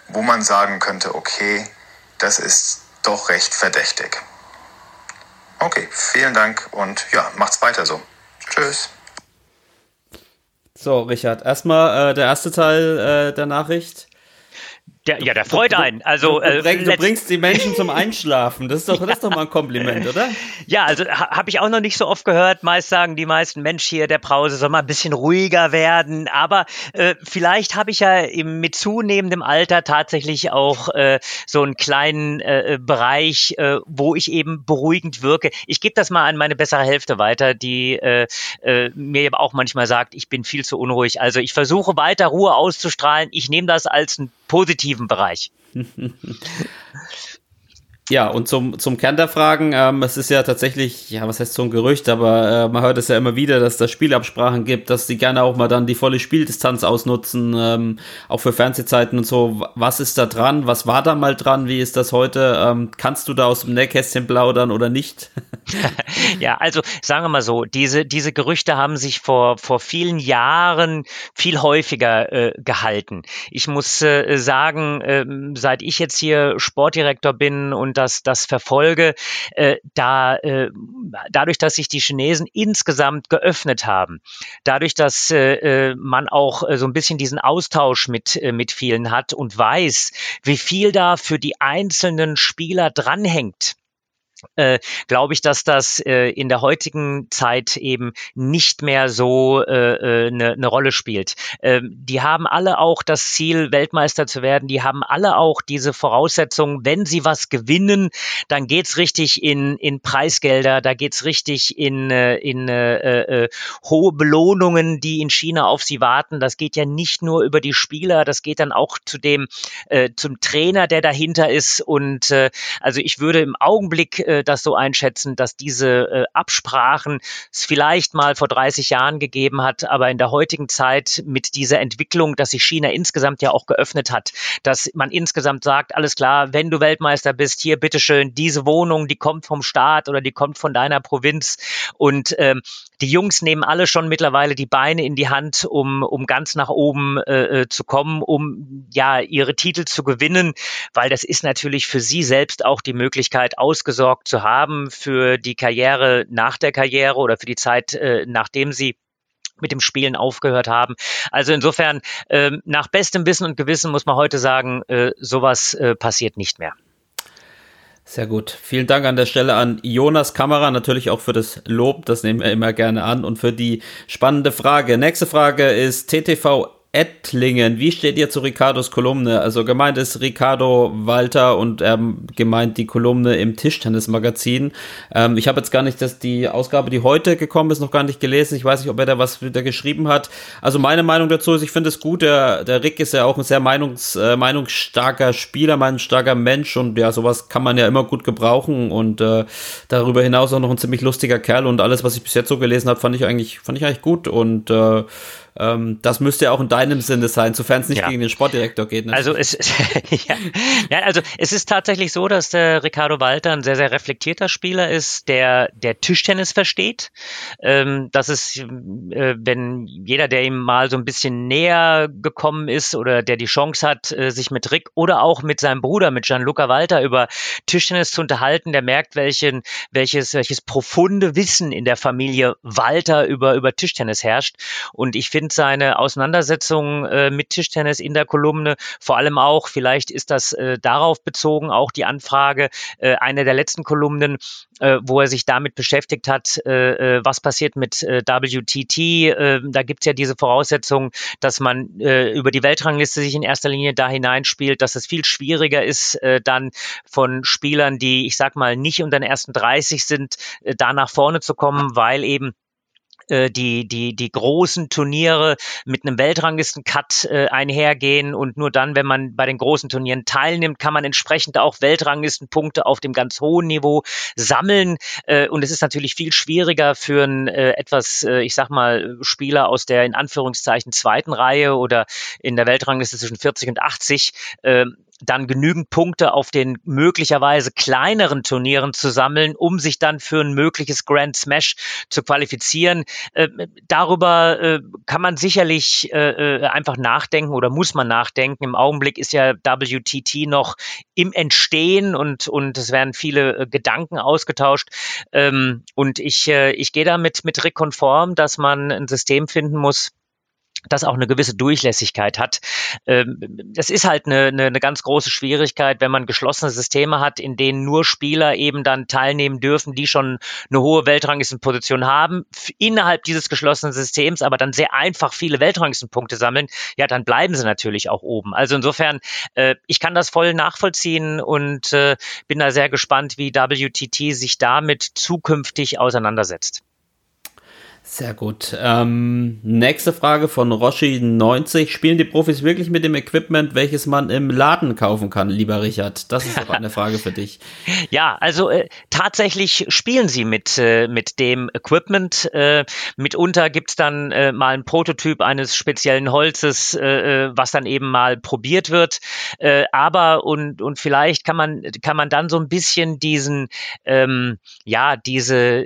wo man sagen könnte, okay, das ist doch recht verdächtig. Okay, vielen Dank und ja, macht's weiter so. Tschüss. So, Richard, erstmal äh, der erste Teil äh, der Nachricht. Der, ja, der freut einen. Also, du, du, bring, du, bringst die Menschen zum Einschlafen. Das ist doch, das ist doch mal ein Kompliment, oder? Ja, also ha, habe ich auch noch nicht so oft gehört. Meist sagen die meisten Mensch hier, der Brause soll mal ein bisschen ruhiger werden. Aber äh, vielleicht habe ich ja im, mit zunehmendem Alter tatsächlich auch äh, so einen kleinen äh, Bereich, äh, wo ich eben beruhigend wirke. Ich gebe das mal an meine bessere Hälfte weiter, die äh, äh, mir eben auch manchmal sagt, ich bin viel zu unruhig. Also ich versuche weiter Ruhe auszustrahlen. Ich nehme das als ein positiven Bereich. Ja, und zum, zum Kern der Fragen, ähm, es ist ja tatsächlich, ja, was heißt so ein Gerücht, aber äh, man hört es ja immer wieder, dass da Spielabsprachen gibt, dass die gerne auch mal dann die volle Spieldistanz ausnutzen, ähm, auch für Fernsehzeiten und so. Was ist da dran? Was war da mal dran? Wie ist das heute? Ähm, kannst du da aus dem Nähkästchen plaudern oder nicht? ja, also sagen wir mal so, diese, diese Gerüchte haben sich vor, vor vielen Jahren viel häufiger äh, gehalten. Ich muss äh, sagen, äh, seit ich jetzt hier Sportdirektor bin und das, das verfolge, äh, da, äh, dadurch, dass sich die Chinesen insgesamt geöffnet haben, dadurch, dass äh, äh man auch äh, so ein bisschen diesen Austausch mit, äh, mit vielen hat und weiß, wie viel da für die einzelnen Spieler dranhängt, äh, glaube ich, dass das äh, in der heutigen Zeit eben nicht mehr so eine äh, äh ne, ne Rolle spielt. Ähm, die haben alle auch das Ziel, Weltmeister zu werden. Die haben alle auch diese Voraussetzungen, wenn sie was gewinnen, dann geht's richtig in, in Preisgelder, da geht's richtig in, äh, in äh, äh, hohe Belohnungen, die in China auf sie warten. Das geht ja nicht nur über die Spieler, das geht dann auch zu dem, äh, zum Trainer, der dahinter ist. Und äh, also ich würde im Augenblick äh, das so einschätzen, dass diese äh, Absprachen es vielleicht mal vor 30 Jahren gegeben hat, aber in der heutigen Zeit mit dieser Entwicklung, dass sich China insgesamt ja auch geöffnet hat, dass man insgesamt sagt, alles klar, wenn du Weltmeister bist, hier bitteschön, diese Wohnung, die kommt vom Staat oder die kommt von deiner Provinz. Und ähm, die Jungs nehmen alle schon mittlerweile die Beine in die Hand, um, um ganz nach oben äh, äh zu kommen, um ja ihre Titel zu gewinnen, weil das ist natürlich für sie selbst auch die Möglichkeit, ausgesorgt zu haben für die Karriere nach der Karriere oder für die Zeit, äh, nachdem sie mit dem Spielen aufgehört haben. Also insofern, äh, nach bestem Wissen und Gewissen muss man heute sagen, äh, sowas äh, passiert nicht mehr. Sehr gut. Vielen Dank an der Stelle an Jonas Kamera, natürlich auch für das Lob, das nehmen wir immer gerne an und für die spannende Frage. Nächste Frage ist TTV Ettlingen. Wie steht ihr zu Ricardos Kolumne? Also gemeint ist Ricardo Walter und ähm, gemeint die Kolumne im Tischtennismagazin. Ähm, ich habe jetzt gar nicht dass die Ausgabe, die heute gekommen ist, noch gar nicht gelesen. Ich weiß nicht, ob er da was wieder geschrieben hat. Also meine Meinung dazu ist, ich finde es gut. Der, der Rick ist ja auch ein sehr meinungs, äh, meinungsstarker Spieler, meinungsstarker Mensch und ja, sowas kann man ja immer gut gebrauchen und äh, darüber hinaus auch noch ein ziemlich lustiger Kerl und alles, was ich bis jetzt so gelesen habe, fand ich eigentlich, fand ich eigentlich gut und äh, ähm, das müsste ja auch in deinem Sinne sein, sofern es nicht ja. gegen den Sportdirektor geht. Natürlich. Also es, ja. ja, also es ist tatsächlich so, dass der Ricardo Walter ein sehr, sehr reflektierter Spieler ist, der, der Tischtennis versteht. Ähm, das ist, äh, wenn jeder, der ihm mal so ein bisschen näher gekommen ist oder der die Chance hat, äh, sich mit Rick oder auch mit seinem Bruder, mit Gianluca Walter über Tischtennis zu unterhalten, der merkt, welchen, welches, welches profunde Wissen in der Familie Walter über, über Tischtennis herrscht. Und ich finde, sind seine Auseinandersetzungen äh, mit Tischtennis in der Kolumne. Vor allem auch, vielleicht ist das äh, darauf bezogen, auch die Anfrage, äh, eine der letzten Kolumnen, äh, wo er sich damit beschäftigt hat, äh, äh was passiert mit äh, WTT. Äh, da gibt es ja diese Voraussetzung, dass man äh, über die Weltrangliste sich in erster Linie da hineinspielt, dass es viel schwieriger ist, äh, dann von Spielern, die, ich sag mal, nicht unter den ersten 30 sind, äh, da nach vorne zu kommen, weil eben die, die, die großen Turniere mit einem Weltranglisten-Cut äh, einhergehen und nur dann, wenn man bei den großen Turnieren teilnimmt, kann man entsprechend auch Weltranglistenpunkte auf dem ganz hohen Niveau sammeln. Äh, und es ist natürlich viel schwieriger für einen äh, etwas, äh, ich sag mal, Spieler aus der in Anführungszeichen zweiten Reihe oder in der Weltrangliste zwischen 40 und 80, äh, dann genügend Punkte auf den möglicherweise kleineren Turnieren zu sammeln, um sich dann für ein mögliches Grand Smash zu qualifizieren. Äh, darüber äh, kann man sicherlich äh, äh einfach nachdenken oder muss man nachdenken. Im Augenblick ist ja WTT noch im Entstehen und, und es werden viele äh, Gedanken ausgetauscht. Ähm, und ich, äh, ich gehe damit mit Rick konform, dass man ein System finden muss, das auch eine gewisse Durchlässigkeit hat. Ähm, das ist halt eine, eine, eine ganz große Schwierigkeit, wenn man geschlossene Systeme hat, in denen nur Spieler eben dann teilnehmen dürfen, die schon eine hohe Weltranglistenposition haben, innerhalb dieses geschlossenen Systems, aber dann sehr einfach viele Weltranglistenpunkte sammeln, ja, dann bleiben sie natürlich auch oben. Also insofern, äh, ich kann das voll nachvollziehen und äh, bin da sehr gespannt, wie WTT sich damit zukünftig auseinandersetzt. Sehr gut. Ähm, nächste Frage von Roshi90. Spielen die Profis wirklich mit dem Equipment, welches man im Laden kaufen kann, lieber Richard? Das ist auch eine Frage für dich. Ja, also äh, tatsächlich spielen sie mit, äh, mit dem Equipment. Äh, mitunter gibt's dann äh, mal einen Prototyp eines speziellen Holzes, äh, äh, was dann eben mal probiert wird. Aber und, und vielleicht kann man, kann man dann so ein bisschen diesen, ähm, ja, diese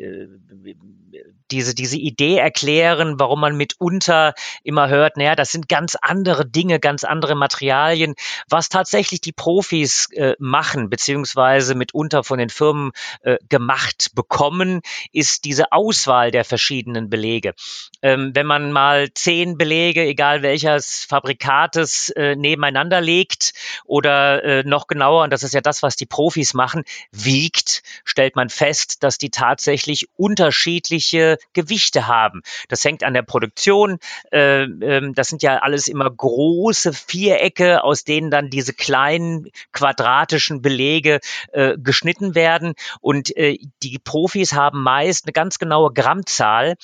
diese, diese Idee erklären, warum man mitunter immer hört, naja, das sind ganz andere Dinge, ganz andere Materialien. Was tatsächlich die Profis äh, machen, beziehungsweise mitunter von den Firmen äh, gemacht bekommen, ist diese Auswahl der verschiedenen Belege. Ähm, wenn man mal zehn Belege, egal welches Fabrikates, äh, nebeneinander legt oder äh, noch genauer, und das ist ja das, was die Profis machen, wiegt, stellt man fest, dass die tatsächlich unterschiedliche Gewichte haben. Das hängt an der Produktion. Äh, äh, das sind ja alles immer große Vierecke, aus denen dann diese kleinen quadratischen Belege äh, geschnitten werden. Und äh, die Profis haben meist eine ganz genaue Grammzahl.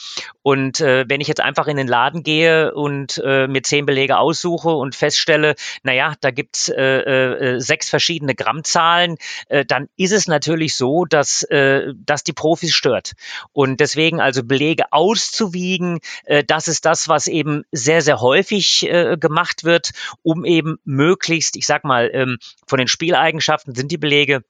Und wenn ich jetzt einfach in den Laden gehe und mir zehn Belege aussuche und feststelle, naja, da gibt's äh, äh, sechs verschiedene Grammzahlen, dann ist es natürlich so, dass, äh, dass die Profis stört. Und deswegen also also Belege auszuwiegen. Äh, das ist das, was eben sehr, sehr häufig äh, gemacht wird, um eben möglichst, ich sag mal, ähm, von den Spieleigenschaften sind die Belege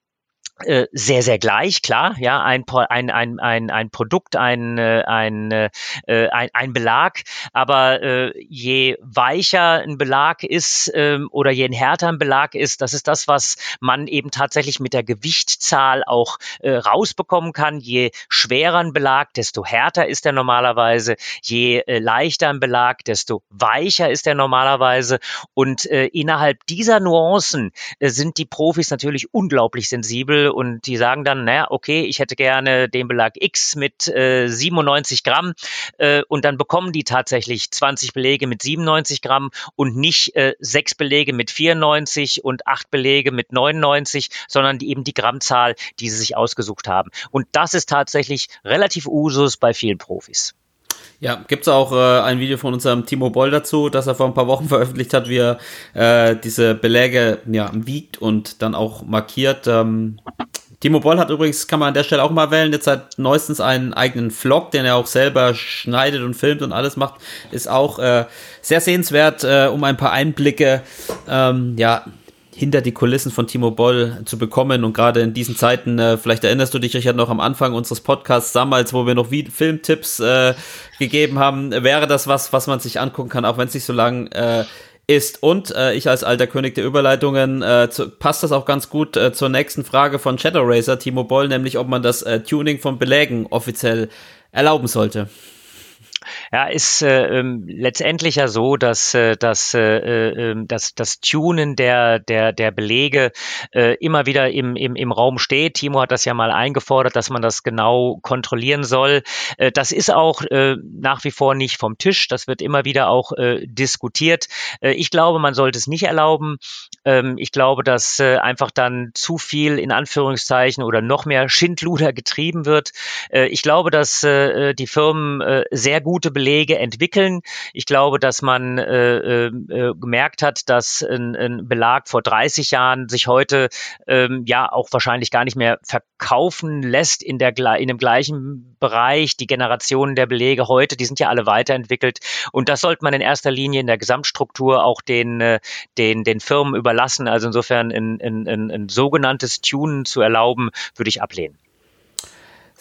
sehr, sehr gleich, klar, ja, ein, ein, ein, ein, Produkt, ein, äh, ein, äh, ein, ein Belag, aber äh, je weicher ein Belag ist äh, oder je härter ein Belag ist, das ist das, was man eben tatsächlich mit der Gewichtszahl auch äh, rausbekommen kann. Je schwerer ein Belag, desto härter ist er normalerweise, je äh, leichter ein Belag, desto weicher ist er normalerweise. Und äh, innerhalb dieser Nuancen äh, sind die Profis natürlich unglaublich sensibel und die sagen dann, naja, okay, ich hätte gerne den Belag X mit äh, 97 Gramm äh, und dann bekommen die tatsächlich 20 Belege mit 97 Gramm und nicht äh, sechs Belege mit 94 und acht Belege mit 99, sondern die, eben die Grammzahl, die sie sich ausgesucht haben. Und das ist tatsächlich relativ Usus bei vielen Profis. Ja, gibt's auch äh, ein Video von unserem Timo Boll dazu, das er vor ein paar Wochen veröffentlicht hat, wie er äh, diese Beläge ja, wiegt und dann auch markiert. Ähm, Timo Boll hat übrigens, kann man an der Stelle auch mal wählen, jetzt hat neuestens einen eigenen Vlog, den er auch selber schneidet und filmt und alles macht. Ist auch äh, sehr sehenswert, äh, um ein paar Einblicke ähm, ja, hinter die Kulissen von Timo Boll zu bekommen. Und gerade in diesen Zeiten, äh, vielleicht erinnerst du dich, Richard, noch am Anfang unseres Podcasts damals, wo wir noch wie Filmtipps äh, gegeben haben, wäre das was, was man sich angucken kann, auch wenn es nicht so lang äh, ist. Und äh, ich als alter König der Überleitungen äh, zu, passt das auch ganz gut äh, zur nächsten Frage von Shadow Racer, Timo Boll, nämlich ob man das äh, Tuning von Belägen offiziell erlauben sollte. Ja, ist äh, ähm, letztendlich ja so, dass, äh, dass, äh, äh, dass das Tunen der, der, der Belege äh, immer wieder im, im, im Raum steht. Timo hat das ja mal eingefordert, dass man das genau kontrollieren soll. Äh, das ist auch äh, nach wie vor nicht vom Tisch. Das wird immer wieder auch äh, diskutiert. Äh, ich glaube, man sollte es nicht erlauben. Ähm, ich glaube, dass äh, einfach dann zu viel in Anführungszeichen oder noch mehr Schindluder getrieben wird. Äh, ich glaube, dass äh, die Firmen äh, sehr gute Belege entwickeln. Ich glaube, dass man äh, äh, gemerkt hat, dass ein, ein, Belag vor 30 Jahren sich heute ähm, ja auch wahrscheinlich gar nicht mehr verkaufen lässt in, der, in dem gleichen Bereich. Die Generationen der Belege heute, die sind ja alle weiterentwickelt. Und das sollte man in erster Linie in der Gesamtstruktur auch den, äh, den, den Firmen überlassen. Also insofern ein, ein, ein, ein sogenanntes Tunen zu erlauben, würde ich ablehnen.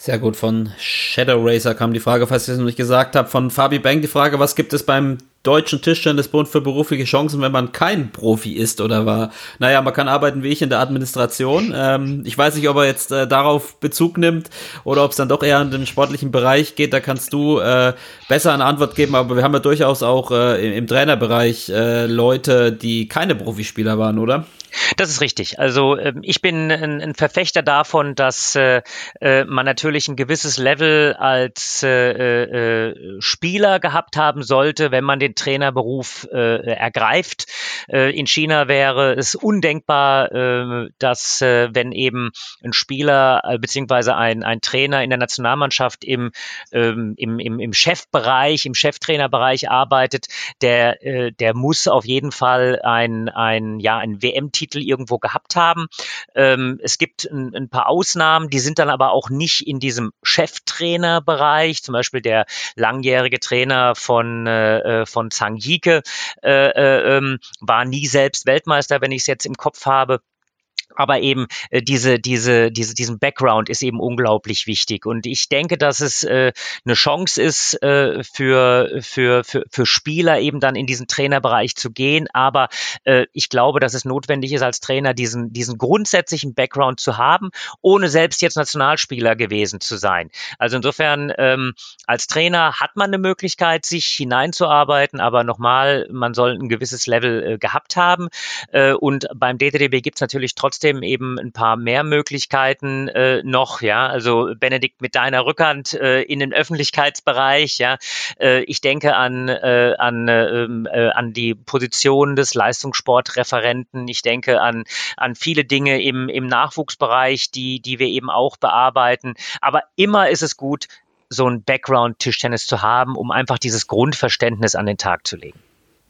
Sehr gut. Von Shadow Racer kam die Frage, falls ich es noch nicht gesagt habe. Von Fabi Bank die Frage, was gibt es beim Deutschen Tischtennisbund für berufliche Chancen, wenn man kein Profi ist oder war? Naja, man kann arbeiten wie ich in der Administration. Ähm, ich weiß nicht, ob er jetzt äh, darauf Bezug nimmt oder ob es dann doch eher in den sportlichen Bereich geht. Da kannst du äh, besser eine Antwort geben. Aber wir haben ja durchaus auch äh, im, im Trainerbereich äh, Leute, die keine Profispieler waren, oder? Das ist richtig. Also ähm, ich bin ein, Verfechter davon, dass äh, äh, man natürlich ein gewisses Level als äh, Spieler gehabt haben sollte, wenn man den Trainerberuf ergreift. In China wäre es undenkbar, dass wenn eben ein Spieler beziehungsweise ein, ein Trainer in der Nationalmannschaft im, ähm, im, im, im Chefbereich, im Cheftrainerbereich arbeitet, der, der muss auf jeden Fall ein, ein, ja, ein WM-Team Titel irgendwo gehabt haben. Ähm, es gibt ein, ein, paar Ausnahmen, die sind dann aber auch nicht in diesem Cheftrainerbereich. Zum Beispiel der langjährige Trainer von, äh, äh von Zhang Yike äh, äh, ähm, war nie selbst Weltmeister, wenn ich es jetzt im Kopf habe aber eben äh, diese, diese, diese, diesen Background ist eben unglaublich wichtig. Und ich denke, dass es äh, eine Chance ist äh, für, für, für, für Spieler eben dann in diesen Trainerbereich zu gehen. Aber äh, ich glaube, dass es notwendig ist, als Trainer diesen, diesen grundsätzlichen Background zu haben, ohne selbst jetzt Nationalspieler gewesen zu sein. Also insofern, ähm, als Trainer hat man eine Möglichkeit, sich hineinzuarbeiten, aber nochmal, man soll ein gewisses Level äh, gehabt haben. Äh, und beim DTDB gibt es natürlich trotzdem trotzdem eben ein paar mehr Möglichkeiten äh, noch, ja. Also Benedikt mit deiner Rückhand äh, in den Öffentlichkeitsbereich, ja. Äh, ich denke an, äh, an, ähm, äh, an die Position des Leistungssportreferenten. Ich denke an, an viele Dinge im, im Nachwuchsbereich, die, die wir eben auch bearbeiten. Aber immer ist es gut, so ein Background-Tischtennis zu haben, um einfach dieses Grundverständnis an den Tag zu legen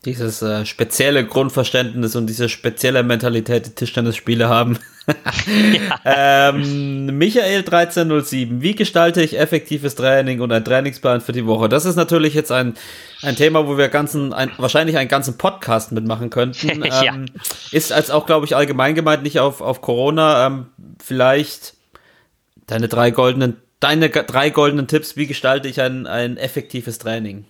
dieses äh, spezielle Grundverständnis und diese spezielle Mentalität, die Tischtennisspiele haben. ja. ähm, Michael 1307, wie gestalte ich effektives Training und ein Trainingsplan für die Woche? Das ist natürlich jetzt ein, ein Thema, wo wir ganzen, ein, wahrscheinlich einen ganzen Podcast mitmachen könnten. ja. Ähm, ist als auch, glaube ich, allgemein gemeint, nicht auf, auf Corona. Ähm, vielleicht deine drei goldenen, deine drei goldenen Tipps, wie gestalte ich ein, ein effektives Training?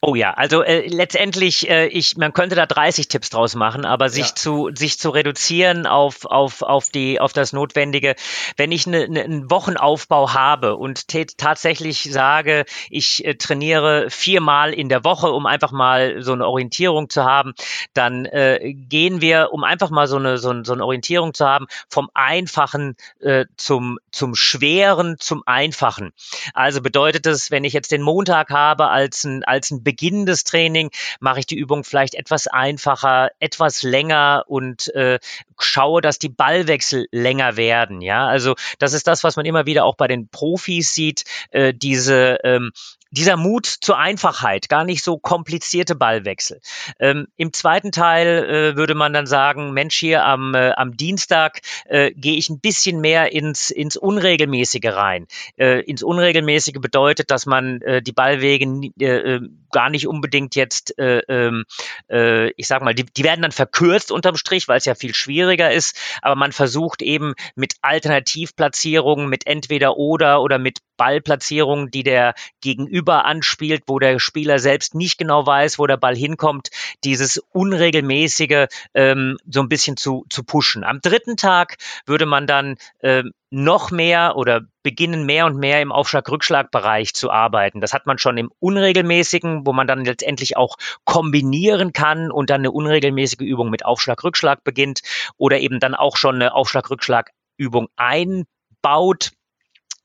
Oh ja, also äh, letztendlich, äh, ich, man könnte da 30 Tipps draus machen, aber sich ja. zu sich zu reduzieren auf auf auf die auf das Notwendige. Wenn ich ne, ne, einen Wochenaufbau habe und tatsächlich sage, ich äh, trainiere viermal in der Woche, um einfach mal so eine Orientierung zu haben, dann äh, gehen wir, um einfach mal so eine so, so eine Orientierung zu haben, vom Einfachen äh, zum zum Schweren zum Einfachen. Also bedeutet es, wenn ich jetzt den Montag habe als ein als ein beginnendes Training mache ich die Übung vielleicht etwas einfacher, etwas länger und äh, schaue, dass die Ballwechsel länger werden. Ja, also das ist das, was man immer wieder auch bei den Profis sieht, äh, diese ähm, dieser Mut zur Einfachheit, gar nicht so komplizierte Ballwechsel. Ähm, Im zweiten Teil äh, würde man dann sagen, Mensch, hier am, äh, am Dienstag äh, gehe ich ein bisschen mehr ins, ins Unregelmäßige rein. Äh, ins Unregelmäßige bedeutet, dass man äh, die Ballwege äh, gar nicht unbedingt jetzt, äh, ähm, äh, ich sag mal, die, die werden dann verkürzt unterm Strich, weil es ja viel schwieriger ist, aber man versucht eben mit Alternativplatzierungen, mit entweder oder oder mit Ballplatzierungen, die der Gegenüber anspielt, wo der Spieler selbst nicht genau weiß, wo der Ball hinkommt, dieses unregelmäßige ähm, so ein bisschen zu, zu pushen. Am dritten Tag würde man dann ähm, noch mehr oder beginnen mehr und mehr im Aufschlag-Rückschlag-Bereich zu arbeiten. Das hat man schon im Unregelmäßigen, wo man dann letztendlich auch kombinieren kann und dann eine unregelmäßige Übung mit Aufschlag-Rückschlag beginnt oder eben dann auch schon eine Aufschlag-Rückschlag-Übung einbaut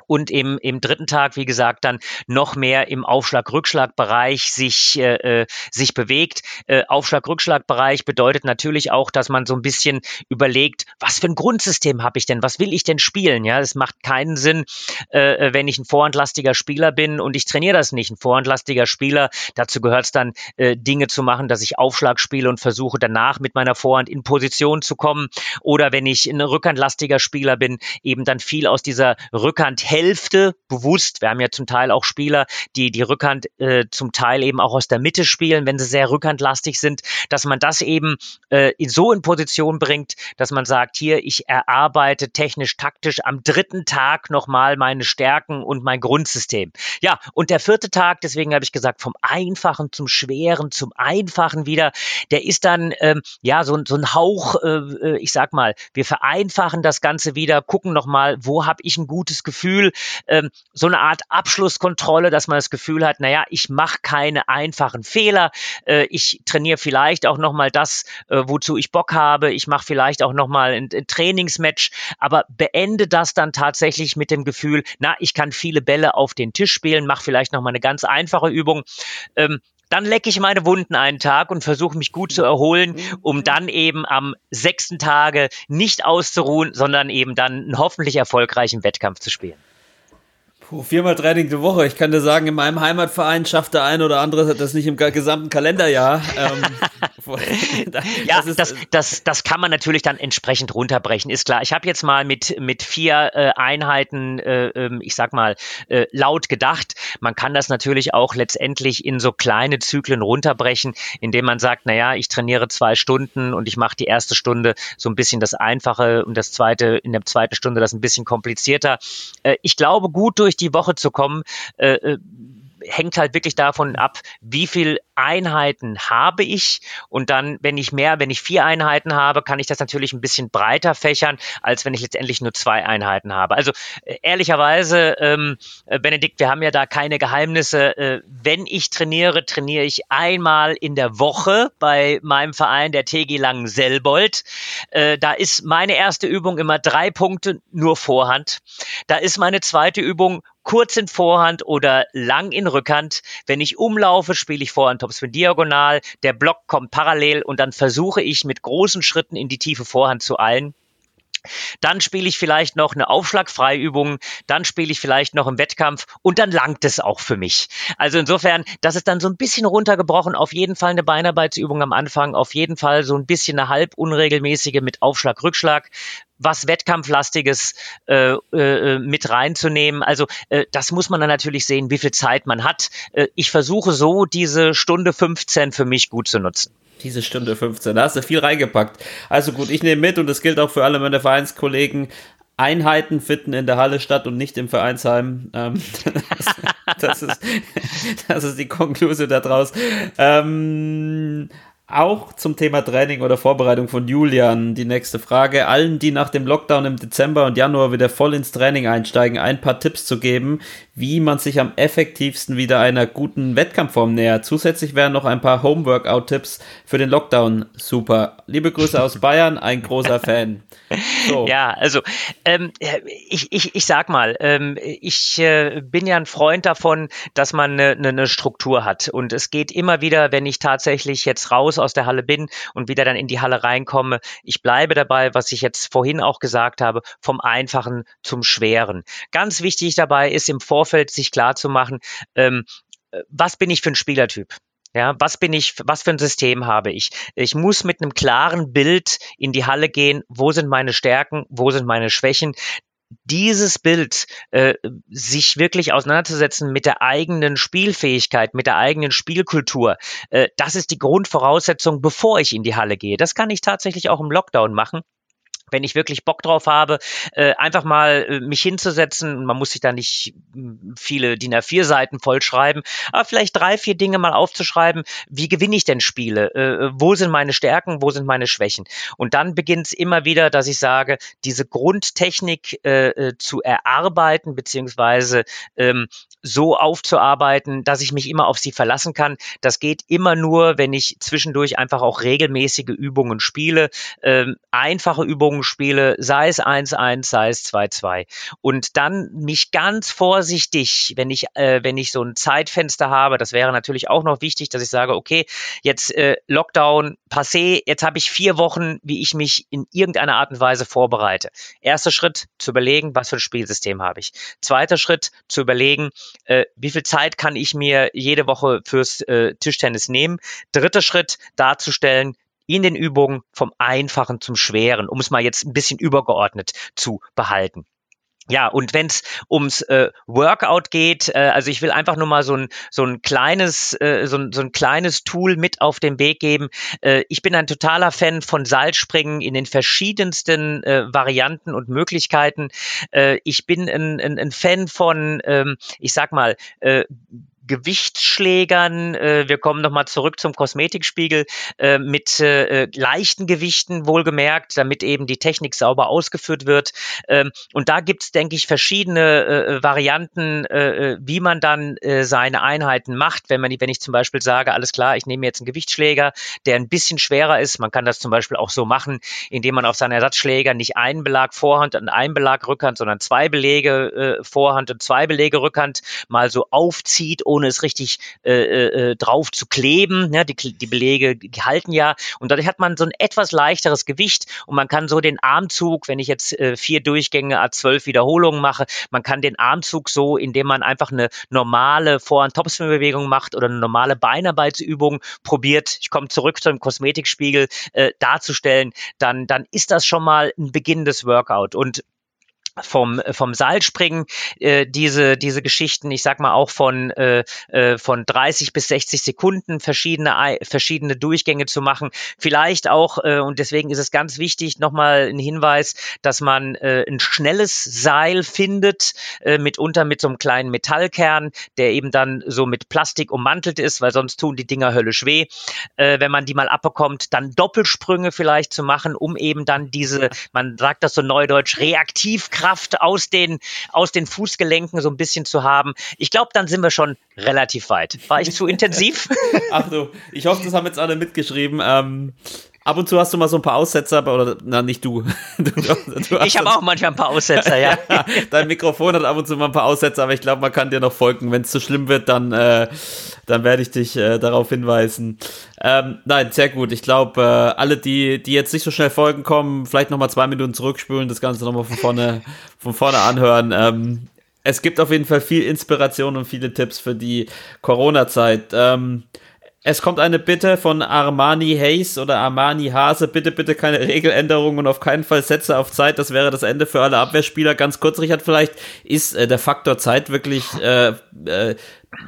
und im, im dritten Tag, wie gesagt, dann noch mehr im Aufschlag-Rückschlag-Bereich sich, äh, äh, sich bewegt. Äh, Aufschlag-Rückschlag-Bereich bedeutet natürlich auch, dass man so ein bisschen überlegt, was für ein Grundsystem habe ich denn? Was will ich denn spielen? Ja, es macht keinen Sinn, äh, äh, wenn ich ein vorhandlastiger Spieler bin und ich trainiere das nicht. Ein vorhandlastiger Spieler, dazu gehört es dann, äh, Dinge zu machen, dass ich Aufschlag spiele und versuche danach mit meiner Vorhand in Position zu kommen. Oder wenn ich ein rückhandlastiger Spieler bin, eben dann viel aus dieser Rückhand Hälfte bewusst. Wir haben ja zum Teil auch Spieler, die die Rückhand äh, zum Teil eben auch aus der Mitte spielen, wenn sie sehr rückhandlastig sind, dass man das eben äh, so in Position bringt, dass man sagt, hier, ich erarbeite technisch, taktisch am dritten Tag nochmal meine Stärken und mein Grundsystem. Ja, und der vierte Tag, deswegen habe ich gesagt, vom Einfachen zum Schweren, zum Einfachen wieder, der ist dann ähm, ja so, so ein Hauch, äh, äh ich sag mal, wir vereinfachen das Ganze wieder, gucken nochmal, wo habe ich ein gutes Gefühl, Gefühl, ähm, so eine Art Abschlusskontrolle, dass man das Gefühl hat, naja, ich mache keine einfachen Fehler, äh, ich trainiere vielleicht auch nochmal das, äh, wozu ich Bock habe, ich mache vielleicht auch nochmal ein, ein Trainingsmatch, aber beende das dann tatsächlich mit dem Gefühl, na, ich kann viele Bälle auf den Tisch spielen, mache vielleicht nochmal eine ganz einfache Übung. Ähm, dann lecke ich meine Wunden einen Tag und versuche mich gut zu erholen, um dann eben am sechsten Tage nicht auszuruhen, sondern eben dann einen hoffentlich erfolgreichen Wettkampf zu spielen. Puh, viermal Training die Woche. Ich kann dir sagen, in meinem Heimatverein schafft der eine oder andere das nicht im gesamten Kalenderjahr. Ähm, ja, das, das, das, das kann man natürlich dann entsprechend runterbrechen, ist klar. Ich habe jetzt mal mit, mit vier äh, Einheiten, äh, ähm, ich sag mal, äh, laut gedacht. Man kann das natürlich auch letztendlich in so kleine Zyklen runterbrechen, indem man sagt, naja, ich trainiere zwei Stunden und ich mache die erste Stunde so ein bisschen das Einfache und das zweite, in der zweiten Stunde das ein bisschen komplizierter. Äh, ich glaube, gut durch die Woche zu kommen, äh, äh, hängt halt wirklich davon ab, wie viel Einheiten habe ich und dann, wenn ich mehr, wenn ich vier Einheiten habe, kann ich das natürlich ein bisschen breiter fächern, als wenn ich letztendlich nur zwei Einheiten habe. Also äh, ehrlicherweise, ähm, äh, Benedikt, wir haben ja da keine Geheimnisse. Äh, wenn ich trainiere, trainiere ich einmal in der Woche bei meinem Verein, der TG Langen-Selbold. Äh, da ist meine erste Übung immer drei Punkte, nur Vorhand. Da ist meine zweite Übung kurz in Vorhand oder lang in Rückhand. Wenn ich umlaufe, spiele ich Vorhand Topspin diagonal. Der Block kommt parallel und dann versuche ich mit großen Schritten in die tiefe Vorhand zu eilen. Dann spiele ich vielleicht noch eine Aufschlagfreiübung, dann spiele ich vielleicht noch im Wettkampf und dann langt es auch für mich. Also insofern, das ist dann so ein bisschen runtergebrochen, auf jeden Fall eine Beinarbeitsübung am Anfang, auf jeden Fall so ein bisschen eine halb unregelmäßige mit Aufschlag, Rückschlag, was Wettkampflastiges äh, äh, mit reinzunehmen. Also äh, das muss man dann natürlich sehen, wie viel Zeit man hat. Äh, ich versuche so diese Stunde 15 für mich gut zu nutzen. Diese Stunde 15, da hast du viel reingepackt. Also gut, ich nehme mit und das gilt auch für alle meine Vereinskollegen. Einheiten finden in der Halle statt und nicht im Vereinsheim. Ähm, das, das, ist, das ist die Konklusion daraus. Ähm, auch zum Thema Training oder Vorbereitung von Julian die nächste Frage. Allen, die nach dem Lockdown im Dezember und Januar wieder voll ins Training einsteigen, ein paar Tipps zu geben, wie man sich am effektivsten wieder einer guten Wettkampfform nähert. Zusätzlich wären noch ein paar Home-Workout-Tipps für den Lockdown super. Liebe Grüße aus Bayern, ein großer Fan. So. Ja, also ähm, ich, ich, ich sag mal, ähm, ich äh, bin ja ein Freund davon, dass man eine, eine Struktur hat. Und es geht immer wieder, wenn ich tatsächlich jetzt raus aus der Halle bin und wieder dann in die Halle reinkomme, ich bleibe dabei, was ich jetzt vorhin auch gesagt habe, vom Einfachen zum Schweren. Ganz wichtig dabei ist im Vorfeld sich klar zu machen, ähm, äh, was bin ich für ein Spielertyp? Ja, was bin ich, was für ein System habe ich? Ich muss mit einem klaren Bild in die Halle gehen. Wo sind meine Stärken? Wo sind meine Schwächen? Dieses Bild, äh, sich wirklich auseinanderzusetzen mit der eigenen Spielfähigkeit, mit der eigenen Spielkultur, äh, das ist die Grundvoraussetzung, bevor ich in die Halle gehe. Das kann ich tatsächlich auch im Lockdown machen wenn ich wirklich Bock drauf habe, äh, einfach mal äh, mich hinzusetzen. Man muss sich da nicht hm, viele DIN A4 Seiten vollschreiben, aber vielleicht drei, vier Dinge mal aufzuschreiben. Wie gewinne ich denn Spiele? Äh, wo sind meine Stärken? Wo sind meine Schwächen? Und dann beginnt es immer wieder, dass ich sage, diese Grundtechnik äh, äh, zu erarbeiten, beziehungsweise ähm, so aufzuarbeiten, dass ich mich immer auf sie verlassen kann. Das geht immer nur, wenn ich zwischendurch einfach auch regelmäßige Übungen spiele, ähm, einfache Übungen spiele, sei es 1-1, sei es 2-2. Und dann mich ganz vorsichtig, wenn ich, äh, wenn ich so ein Zeitfenster habe, das wäre natürlich auch noch wichtig, dass ich sage, okay, jetzt äh, Lockdown passé, jetzt habe ich vier Wochen, wie ich mich in irgendeiner Art und Weise vorbereite. Erster Schritt, zu überlegen, was für ein Spielsystem habe ich. Zweiter Schritt, zu überlegen, äh, wie viel Zeit kann ich mir jede Woche fürs äh, Tischtennis nehmen. Dritter Schritt, darzustellen, in den Übungen vom Einfachen zum Schweren, um es mal jetzt ein bisschen übergeordnet zu behalten. Ja, und wenn es ums äh, Workout geht, äh, also ich will einfach nur mal so ein, so ein kleines, äh, so, ein, so ein kleines Tool mit auf den Weg geben. Äh, ich bin ein totaler Fan von Seilspringen in den verschiedensten äh, Varianten und Möglichkeiten. Äh, ich bin ein, ein, ein Fan von, ähm, ich sag mal, äh, Gewichtsschlägern. Äh, wir kommen nochmal zurück zum Kosmetikspiegel äh, mit äh, leichten Gewichten, wohlgemerkt, damit eben die Technik sauber ausgeführt wird. Ähm, und da gibt's, denke ich, verschiedene äh Varianten, äh, äh, wie man dann äh, seine Einheiten macht. Wenn man, wenn ich zum Beispiel sage, alles klar, ich nehme jetzt einen Gewichtsschläger, der ein bisschen schwerer ist. Man kann das zum Beispiel auch so machen, indem man auf seinen Ersatzschläger nicht einen Belag Vorhand und einen Belag Rückhand, sondern zwei Belege äh, Vorhand und zwei Belege Rückhand mal so aufzieht, ohne es richtig äh, äh, drauf zu kleben. Ja, die, die Belege die halten ja und dadurch hat man so ein etwas leichteres Gewicht und man kann so den Armzug, wenn ich jetzt äh, vier Durchgänge A12 Wiederholungen mache, man kann den Armzug so, indem man einfach eine normale Vor- und Topspin-Bewegung macht oder eine normale Beinarbeitsübung probiert, ich komme zurück zum Kosmetikspiegel, äh, darzustellen, dann, dann ist das schon mal ein beginnendes Workout. Und vom vom Seilspringen äh, diese diese Geschichten ich sag mal auch von äh, äh von 30 bis 60 Sekunden verschiedene verschiedene Durchgänge zu machen. Vielleicht auch äh, und deswegen ist es ganz wichtig nochmal ein Hinweis dass man äh, ein schnelles Seil findet äh, mitunter mit so einem kleinen Metallkern der eben dann so mit Plastik ummantelt ist weil sonst tun die Dinger höllisch weh. Äh, wenn man die mal abbekommt dann Doppelsprünge vielleicht zu machen um eben dann diese man sagt das so neudeutsch Reaktivkraft Kraft aus den, aus den Fußgelenken so ein bisschen zu haben. Ich glaube, dann sind wir schon relativ weit. War ich zu intensiv? Ach du, ich hoffe, das haben jetzt alle mitgeschrieben. Ähm, Ab und zu hast du mal so ein paar Aussetzer, oder na nicht du. du, du ich habe auch manchmal ein paar Aussetzer, ja. Dein Mikrofon hat ab und zu mal ein paar Aussetzer, aber ich glaube, man kann dir noch folgen. Wenn es zu schlimm wird, dann, äh, dann werde ich dich äh, darauf hinweisen. Ähm, nein, sehr gut. Ich glaube, äh, alle, die, die jetzt nicht so schnell folgen kommen, vielleicht nochmal zwei Minuten zurückspülen, das Ganze nochmal von vorne, von vorne anhören. Ähm, es gibt auf jeden Fall viel Inspiration und viele Tipps für die Corona-Zeit. Ähm, es kommt eine Bitte von Armani Hayes oder Armani Hase. Bitte, bitte keine Regeländerungen und auf keinen Fall Sätze auf Zeit. Das wäre das Ende für alle Abwehrspieler. Ganz kurz, Richard, vielleicht ist äh, der Faktor Zeit wirklich äh, äh,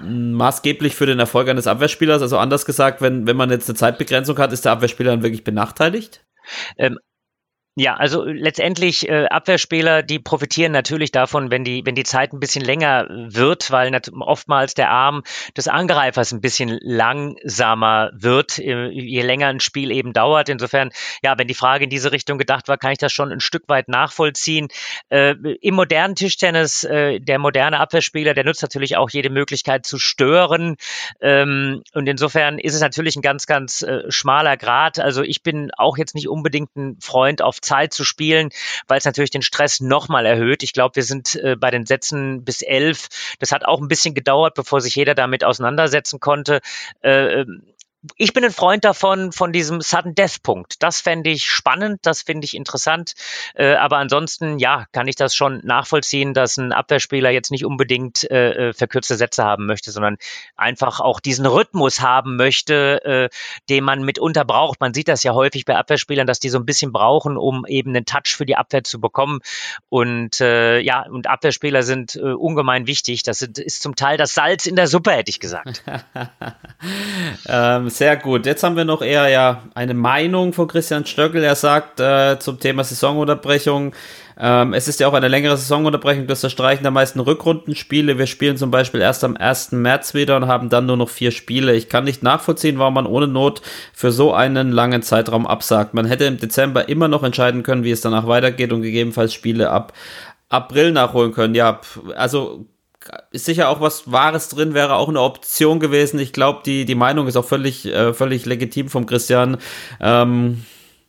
maßgeblich für den Erfolg eines Abwehrspielers? Also anders gesagt, wenn, wenn man jetzt eine Zeitbegrenzung hat, ist der Abwehrspieler dann wirklich benachteiligt? Ähm, ja, also letztendlich äh, Abwehrspieler, die profitieren natürlich davon, wenn die, wenn die Zeit ein bisschen länger wird, weil oftmals der Arm des Angreifers ein bisschen langsamer wird, äh, je länger ein Spiel eben dauert. Insofern, ja, wenn die Frage in diese Richtung gedacht war, kann ich das schon ein Stück weit nachvollziehen. Äh, Im modernen Tischtennis, äh, der moderne Abwehrspieler, der nutzt natürlich auch jede Möglichkeit zu stören. Ähm, und insofern ist es natürlich ein ganz, ganz äh, schmaler Grad. Also ich bin auch jetzt nicht unbedingt ein Freund auf Zeit zu spielen, weil es natürlich den Stress nochmal erhöht. Ich glaube, wir sind äh, bei den Sätzen bis elf. Das hat auch ein bisschen gedauert, bevor sich jeder damit auseinandersetzen konnte. Äh, ähm, ich bin ein Freund davon, von diesem Sudden Death Punkt. Das fände ich spannend, das finde ich interessant. Äh, aber ansonsten, ja, kann ich das schon nachvollziehen, dass ein Abwehrspieler jetzt nicht unbedingt äh, äh, verkürzte Sätze haben möchte, sondern einfach auch diesen Rhythmus haben möchte, äh, den man mitunter braucht. Man sieht das ja häufig bei Abwehrspielern, dass die so ein bisschen brauchen, um eben einen Touch für die Abwehr zu bekommen. Und äh, ja, und Abwehrspieler sind äh, ungemein wichtig. Das ist zum Teil das Salz in der Suppe, hätte ich gesagt. ähm, Sehr gut. Jetzt haben wir noch eher ja eine Meinung von Christian Stöckel. Er sagt äh, zum Thema Saisonunterbrechung, ähm, es ist ja auch eine längere Saisonunterbrechung das Streichen der meisten Rückrundenspiele. Wir spielen zum Beispiel erst am 1. März wieder und haben dann nur noch vier Spiele. Ich kann nicht nachvollziehen, warum man ohne Not für so einen langen Zeitraum absagt. Man hätte im Dezember immer noch entscheiden können, wie es danach weitergeht und gegebenenfalls Spiele ab April nachholen können. Ja, also ist sicher auch was Wahres drin, wäre auch eine Option gewesen. Ich glaube, die, die Meinung ist auch völlig, äh, völlig legitim vom Christian. Ähm,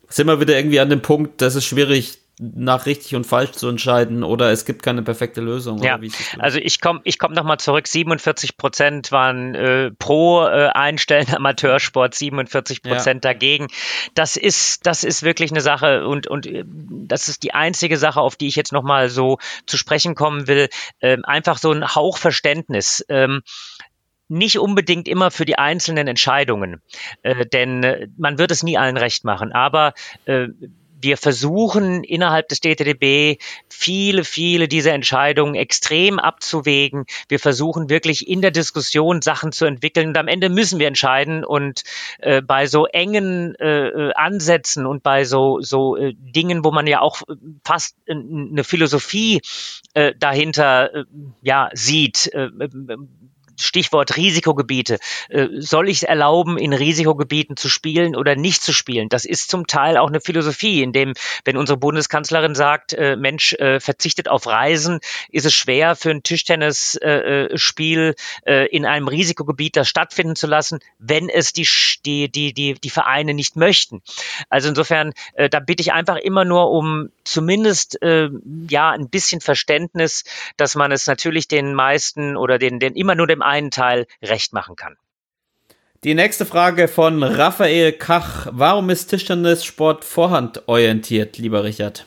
sind wir wieder irgendwie an dem Punkt, dass es schwierig nach richtig und falsch zu entscheiden oder es gibt keine perfekte Lösung. Ja, also ich komme ich komm nochmal zurück, 47 Prozent waren äh, pro äh, Einstellen Amateursport, 47 Prozent ja. dagegen. Das ist, das ist wirklich eine Sache und, und äh, das ist die einzige Sache, auf die ich jetzt nochmal so zu sprechen kommen will. Ähm, einfach so ein Hauchverständnis. Ähm, nicht unbedingt immer für die einzelnen Entscheidungen, äh, denn äh, man wird es nie allen recht machen. Aber äh, wir versuchen innerhalb des DTDB viele, viele dieser Entscheidungen extrem abzuwägen. Wir versuchen wirklich in der Diskussion Sachen zu entwickeln und am Ende müssen wir entscheiden und äh, bei so engen äh, äh Ansätzen und bei so, so äh, Dingen, wo man ja auch fast eine Philosophie äh, dahinter äh, ja sieht, äh, Stichwort Risikogebiete. Äh, soll ich es erlauben, in Risikogebieten zu spielen oder nicht zu spielen? Das ist zum Teil auch eine Philosophie, in dem, wenn unsere Bundeskanzlerin sagt, äh, Mensch, äh, verzichtet auf Reisen, ist es schwer für ein Tischtennisspiel in einem Risikogebiet das stattfinden zu lassen, wenn es die, die, die, die, die Vereine nicht möchten. Also insofern, da bitte ich einfach immer nur um zumindest ja ein bisschen Verständnis, dass man es natürlich den meisten oder den, den immer nur dem einen Teil recht machen kann. Die nächste Frage von Raphael Kach. Warum ist Tischtennissport vorhandorientiert, lieber Richard?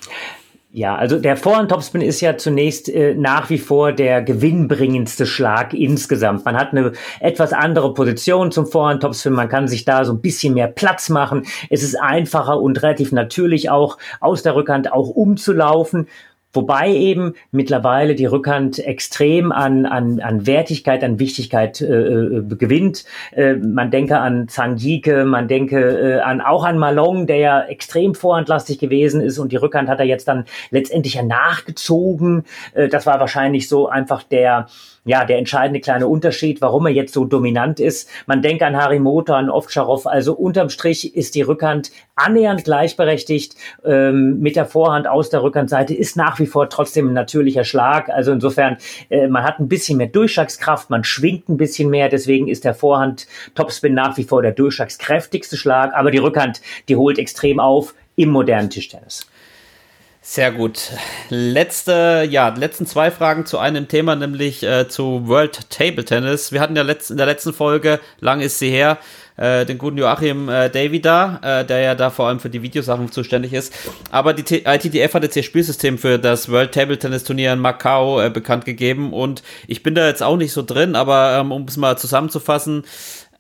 Ja, also der Vorhand-Topspin ist ja zunächst äh, nach wie vor der gewinnbringendste Schlag insgesamt. Man hat eine etwas andere Position zum Vorhand-Topspin. Man kann sich da so ein bisschen mehr Platz machen. Es ist einfacher und relativ natürlich auch aus der Rückhand auch umzulaufen. Wobei eben mittlerweile die Rückhand extrem an, an, an Wertigkeit, an Wichtigkeit äh, äh, gewinnt. Äh, man denke an Zhang Yike, man denke äh, an, auch an Malong, der ja extrem vorhandlastig gewesen ist und die Rückhand hat er jetzt dann letztendlich ja nachgezogen. Äh, das war wahrscheinlich so einfach der, ja, der entscheidende kleine Unterschied, warum er jetzt so dominant ist. Man denkt an Harimoto, an Ovtcharov. Also unterm Strich ist die Rückhand annähernd gleichberechtigt ähm, mit der Vorhand aus der Rückhandseite, ist nach wie vor trotzdem ein natürlicher Schlag. Also insofern, äh, man hat ein bisschen mehr Durchschlagskraft, man schwingt ein bisschen mehr. Deswegen ist der Vorhand Topspin nach wie vor der durchschlagskräftigste Schlag. Aber die Rückhand, die holt extrem auf im modernen Tischtennis. Sehr gut. Letzte, ja, letzten zwei Fragen zu einem Thema, nämlich äh, zu World Table Tennis. Wir hatten ja letzt, in der letzten Folge, lang ist sie her, äh, den guten Joachim äh, Davy da, äh, der ja da vor allem für die Videosachen zuständig ist. Aber die T ITDF hat jetzt ihr Spielsystem für das World Table Tennis Turnier in Macau äh, bekannt gegeben und ich bin da jetzt auch nicht so drin, aber ähm, um es mal zusammenzufassen,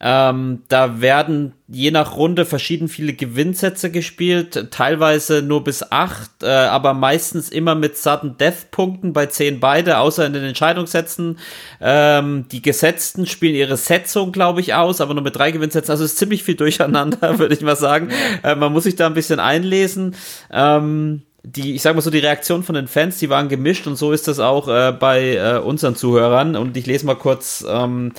ähm, da werden je nach Runde verschieden viele Gewinnsätze gespielt, teilweise nur bis acht, äh, aber meistens immer mit Sudden Death Punkten bei zehn beide, außer in den Entscheidungssätzen. Ähm, die Gesetzten spielen ihre Setzung, glaube ich, aus, aber nur mit drei Gewinnsätzen. Also ist ziemlich viel durcheinander, würde ich mal sagen. Äh, man muss sich da ein bisschen einlesen. Ähm, die, ich sag mal so, die Reaktion von den Fans, die waren gemischt und so ist das auch äh, bei äh, unseren Zuhörern. Und ich lese mal kurz ähm,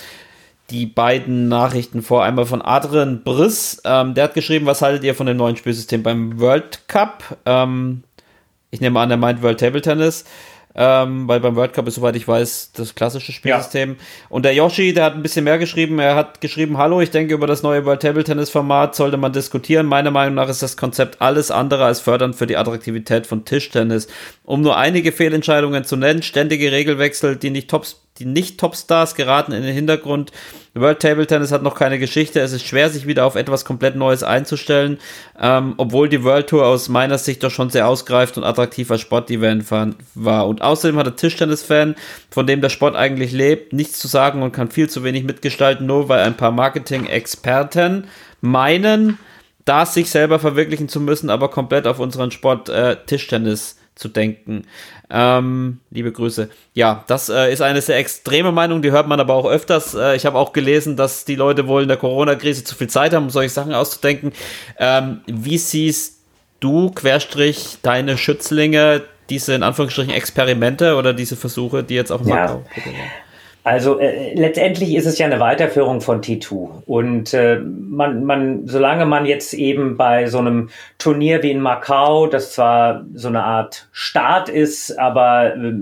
die beiden Nachrichten vor. Einmal von Adrian Briss, ähm, der hat geschrieben, was haltet ihr von dem neuen Spielsystem beim World Cup? Ähm, ich nehme an, er meint World Table Tennis. Ähm, weil beim World Cup ist, soweit ich weiß, das klassische Spielsystem. Ja. Und der Yoshi, der hat ein bisschen mehr geschrieben. Er hat geschrieben, hallo, ich denke, über das neue World Table Tennis Format sollte man diskutieren. Meiner Meinung nach ist das Konzept alles andere als fördernd für die Attraktivität von Tischtennis. Um nur einige Fehlentscheidungen zu nennen, ständige Regelwechsel, die nicht Tops die Nicht-Topstars geraten in den Hintergrund. World Table Tennis hat noch keine Geschichte. Es ist schwer, sich wieder auf etwas komplett Neues einzustellen, ähm, obwohl die World Tour aus meiner Sicht doch schon sehr ausgreift und attraktiver Sportevent war. Und außerdem hat der Tischtennis-Fan, von dem der Sport eigentlich lebt, nichts zu sagen und kann viel zu wenig mitgestalten, nur weil ein paar Marketing-Experten meinen, das sich selber verwirklichen zu müssen, aber komplett auf unseren Sport äh, Tischtennis zu denken. Ähm, liebe Grüße. Ja, das äh, ist eine sehr extreme Meinung, die hört man aber auch öfters. Äh, ich habe auch gelesen, dass die Leute wohl in der Corona-Krise zu viel Zeit haben, um solche Sachen auszudenken. Ähm, wie siehst du, Querstrich, deine Schützlinge, diese in Anführungsstrichen Experimente oder diese Versuche, die jetzt auch im ja. Also äh, letztendlich ist es ja eine Weiterführung von T2 und äh, man, man, solange man jetzt eben bei so einem Turnier wie in Macau, das zwar so eine Art Start ist, aber äh,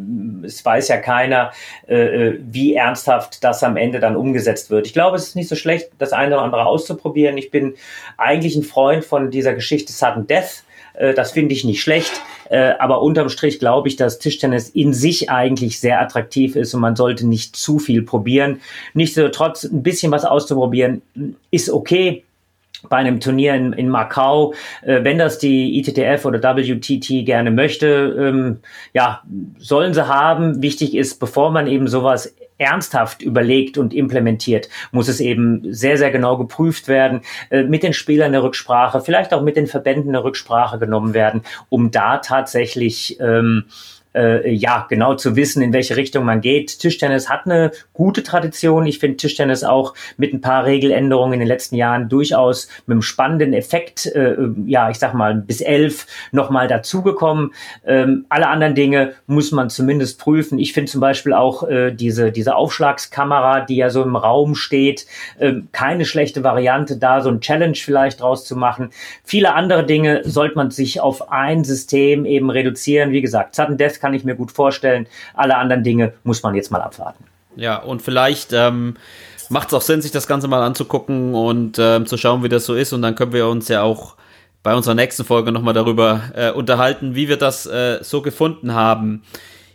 es weiß ja keiner, äh, äh, wie ernsthaft das am Ende dann umgesetzt wird. Ich glaube, es ist nicht so schlecht, das eine oder andere auszuprobieren. Ich bin eigentlich ein Freund von dieser Geschichte Sudden Death das finde ich nicht schlecht. Äh, aber unterm Strich glaube ich, dass Tischtennis in sich eigentlich sehr attraktiv ist und man sollte nicht zu viel probieren. Nichtsdestotrotz ein bisschen was auszuprobieren ist okay bei einem Turnier in, in Macau, äh, wenn das die ITTF oder WTT gerne möchte, ähm, ja, sollen sie haben. Wichtig ist, bevor man eben sowas ernsthaft überlegt und implementiert, muss es eben sehr, sehr genau geprüft werden, äh, mit den Spielern eine Rücksprache, vielleicht auch mit den Verbänden eine Rücksprache genommen werden, um da tatsächlich ähm, äh, ja, genau zu wissen, in welche Richtung man geht. Tischtennis hat eine gute Tradition. Ich finde Tischtennis auch mit ein paar Regeländerungen in den letzten Jahren durchaus mit einem spannenden Effekt, äh, ja, ich sag mal, bis elf nochmal dazugekommen. Ähm, alle anderen Dinge muss man zumindest prüfen. Ich finde zum Beispiel auch äh, diese, diese Aufschlagskamera, die ja so im Raum steht, äh, keine schlechte Variante, da so ein Challenge vielleicht draus zu machen. Viele andere Dinge sollte man sich auf ein System eben reduzieren. Wie gesagt, Sudden Death kann ich mir gut vorstellen. Alle anderen Dinge muss man jetzt mal abwarten. Ja, und vielleicht ähm, macht es auch Sinn, sich das Ganze mal anzugucken und ähm, zu schauen, wie das so ist. Und dann können wir uns ja auch bei unserer nächsten Folge nochmal darüber äh, unterhalten, wie wir das äh, so gefunden haben.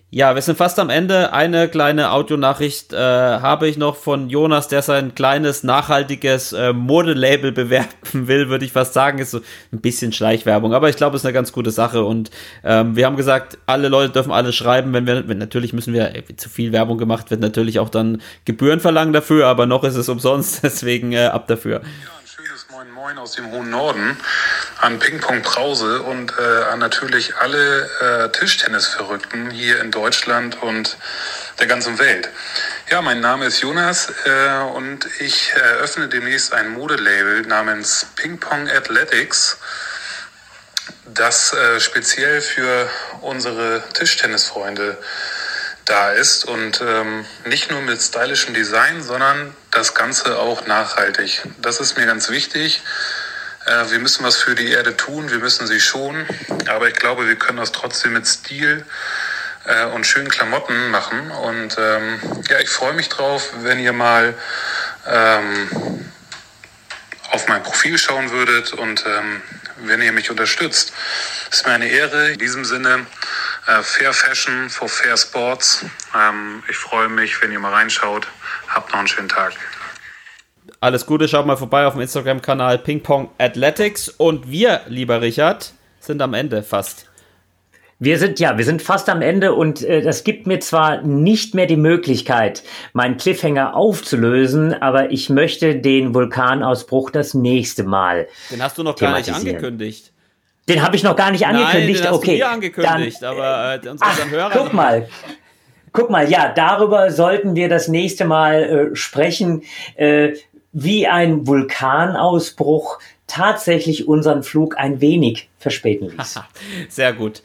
Ja, wir sind fast am Ende. Eine kleine Audionachricht äh, habe ich noch von Jonas, der sein kleines, nachhaltiges äh, Modelabel bewerben will, würde ich fast sagen. Ist so ein bisschen Schleichwerbung, aber ich glaube, es ist eine ganz gute Sache. Und ähm, wir haben gesagt, alle Leute dürfen alles schreiben. Wenn wir, wenn, natürlich müssen wir, äh, zu viel Werbung gemacht wird, natürlich auch dann Gebühren verlangen dafür, aber noch ist es umsonst, deswegen äh, ab dafür. Ja. Moin aus dem hohen Norden, an Ping-Pong Brause und äh, an natürlich alle äh, Tischtennis-Verrückten hier in Deutschland und der ganzen Welt. Ja, mein Name ist Jonas äh, und ich eröffne demnächst ein Modelabel namens Ping-Pong Athletics, das äh, speziell für unsere Tischtennisfreunde da ist und ähm, nicht nur mit stylischem Design, sondern das Ganze auch nachhaltig. Das ist mir ganz wichtig. Äh, wir müssen was für die Erde tun, wir müssen sie schonen, aber ich glaube, wir können das trotzdem mit Stil äh, und schönen Klamotten machen. Und ähm, ja, ich freue mich drauf, wenn ihr mal ähm, auf mein Profil schauen würdet und ähm, wenn ihr mich unterstützt. Ist mir eine Ehre. In diesem Sinne, äh, Fair Fashion for Fair Sports. Ähm, ich freue mich, wenn ihr mal reinschaut. Habt noch einen schönen Tag. Alles Gute, schaut mal vorbei auf dem Instagram-Kanal Ping Pong Athletics. Und wir, lieber Richard, sind am Ende fast. Wir sind ja, wir sind fast am Ende und äh, das gibt mir zwar nicht mehr die Möglichkeit, meinen Cliffhanger aufzulösen, aber ich möchte den Vulkanausbruch das nächste Mal. Den hast du noch gar nicht angekündigt. Den habe ich noch gar nicht angekündigt. Nein, den hast okay, du angekündigt, dann, aber äh, unsere ach, Hörer. Guck mal. Guck mal, ja, darüber sollten wir das nächste Mal äh, sprechen, äh, wie ein Vulkanausbruch tatsächlich unseren Flug ein wenig verspäten ließ. Sehr gut.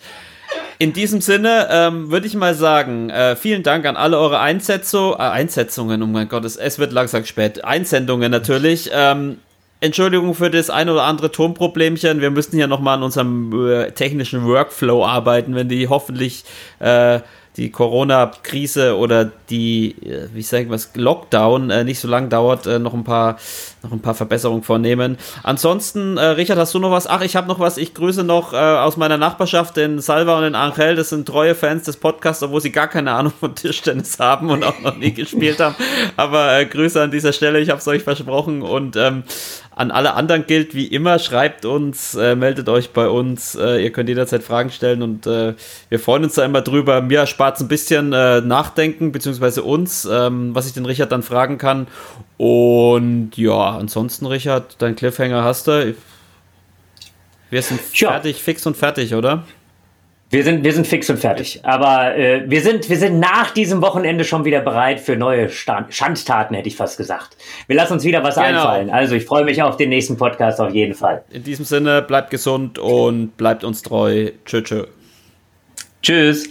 In diesem Sinne ähm, würde ich mal sagen, äh, vielen Dank an alle eure Einsetzung, äh, Einsetzungen, oh mein Gott, es, es wird langsam spät, Einsendungen natürlich. Ähm, Entschuldigung für das ein oder andere Tonproblemchen. Wir müssen hier nochmal an unserem äh, technischen Workflow arbeiten, wenn die hoffentlich äh, die Corona-Krise oder die, äh, wie sage ich was, Lockdown äh, nicht so lang dauert, äh, noch ein paar noch ein paar Verbesserungen vornehmen. Ansonsten, äh, Richard, hast du noch was? Ach, ich habe noch was. Ich grüße noch äh, aus meiner Nachbarschaft den Salva und den Angel. Das sind treue Fans des Podcasts, obwohl sie gar keine Ahnung von Tischtennis haben und auch noch nie gespielt haben. Aber äh, Grüße an dieser Stelle. Ich habe es euch versprochen und ähm, an alle anderen gilt wie immer, schreibt uns, äh, meldet euch bei uns. Äh, ihr könnt jederzeit Fragen stellen und äh, wir freuen uns da immer drüber. Mir erspart es ein bisschen äh, Nachdenken, beziehungsweise uns, ähm, was ich den Richard dann fragen kann. Und ja, ansonsten, Richard, dein Cliffhanger hast du. Wir sind ja. fertig, fix und fertig, oder? Wir sind, wir sind fix und fertig. Aber äh, wir, sind, wir sind nach diesem Wochenende schon wieder bereit für neue Stand Schandtaten, hätte ich fast gesagt. Wir lassen uns wieder was genau. einfallen. Also ich freue mich auf den nächsten Podcast auf jeden Fall. In diesem Sinne, bleibt gesund und bleibt uns treu. Tschö, tschö. Tschüss.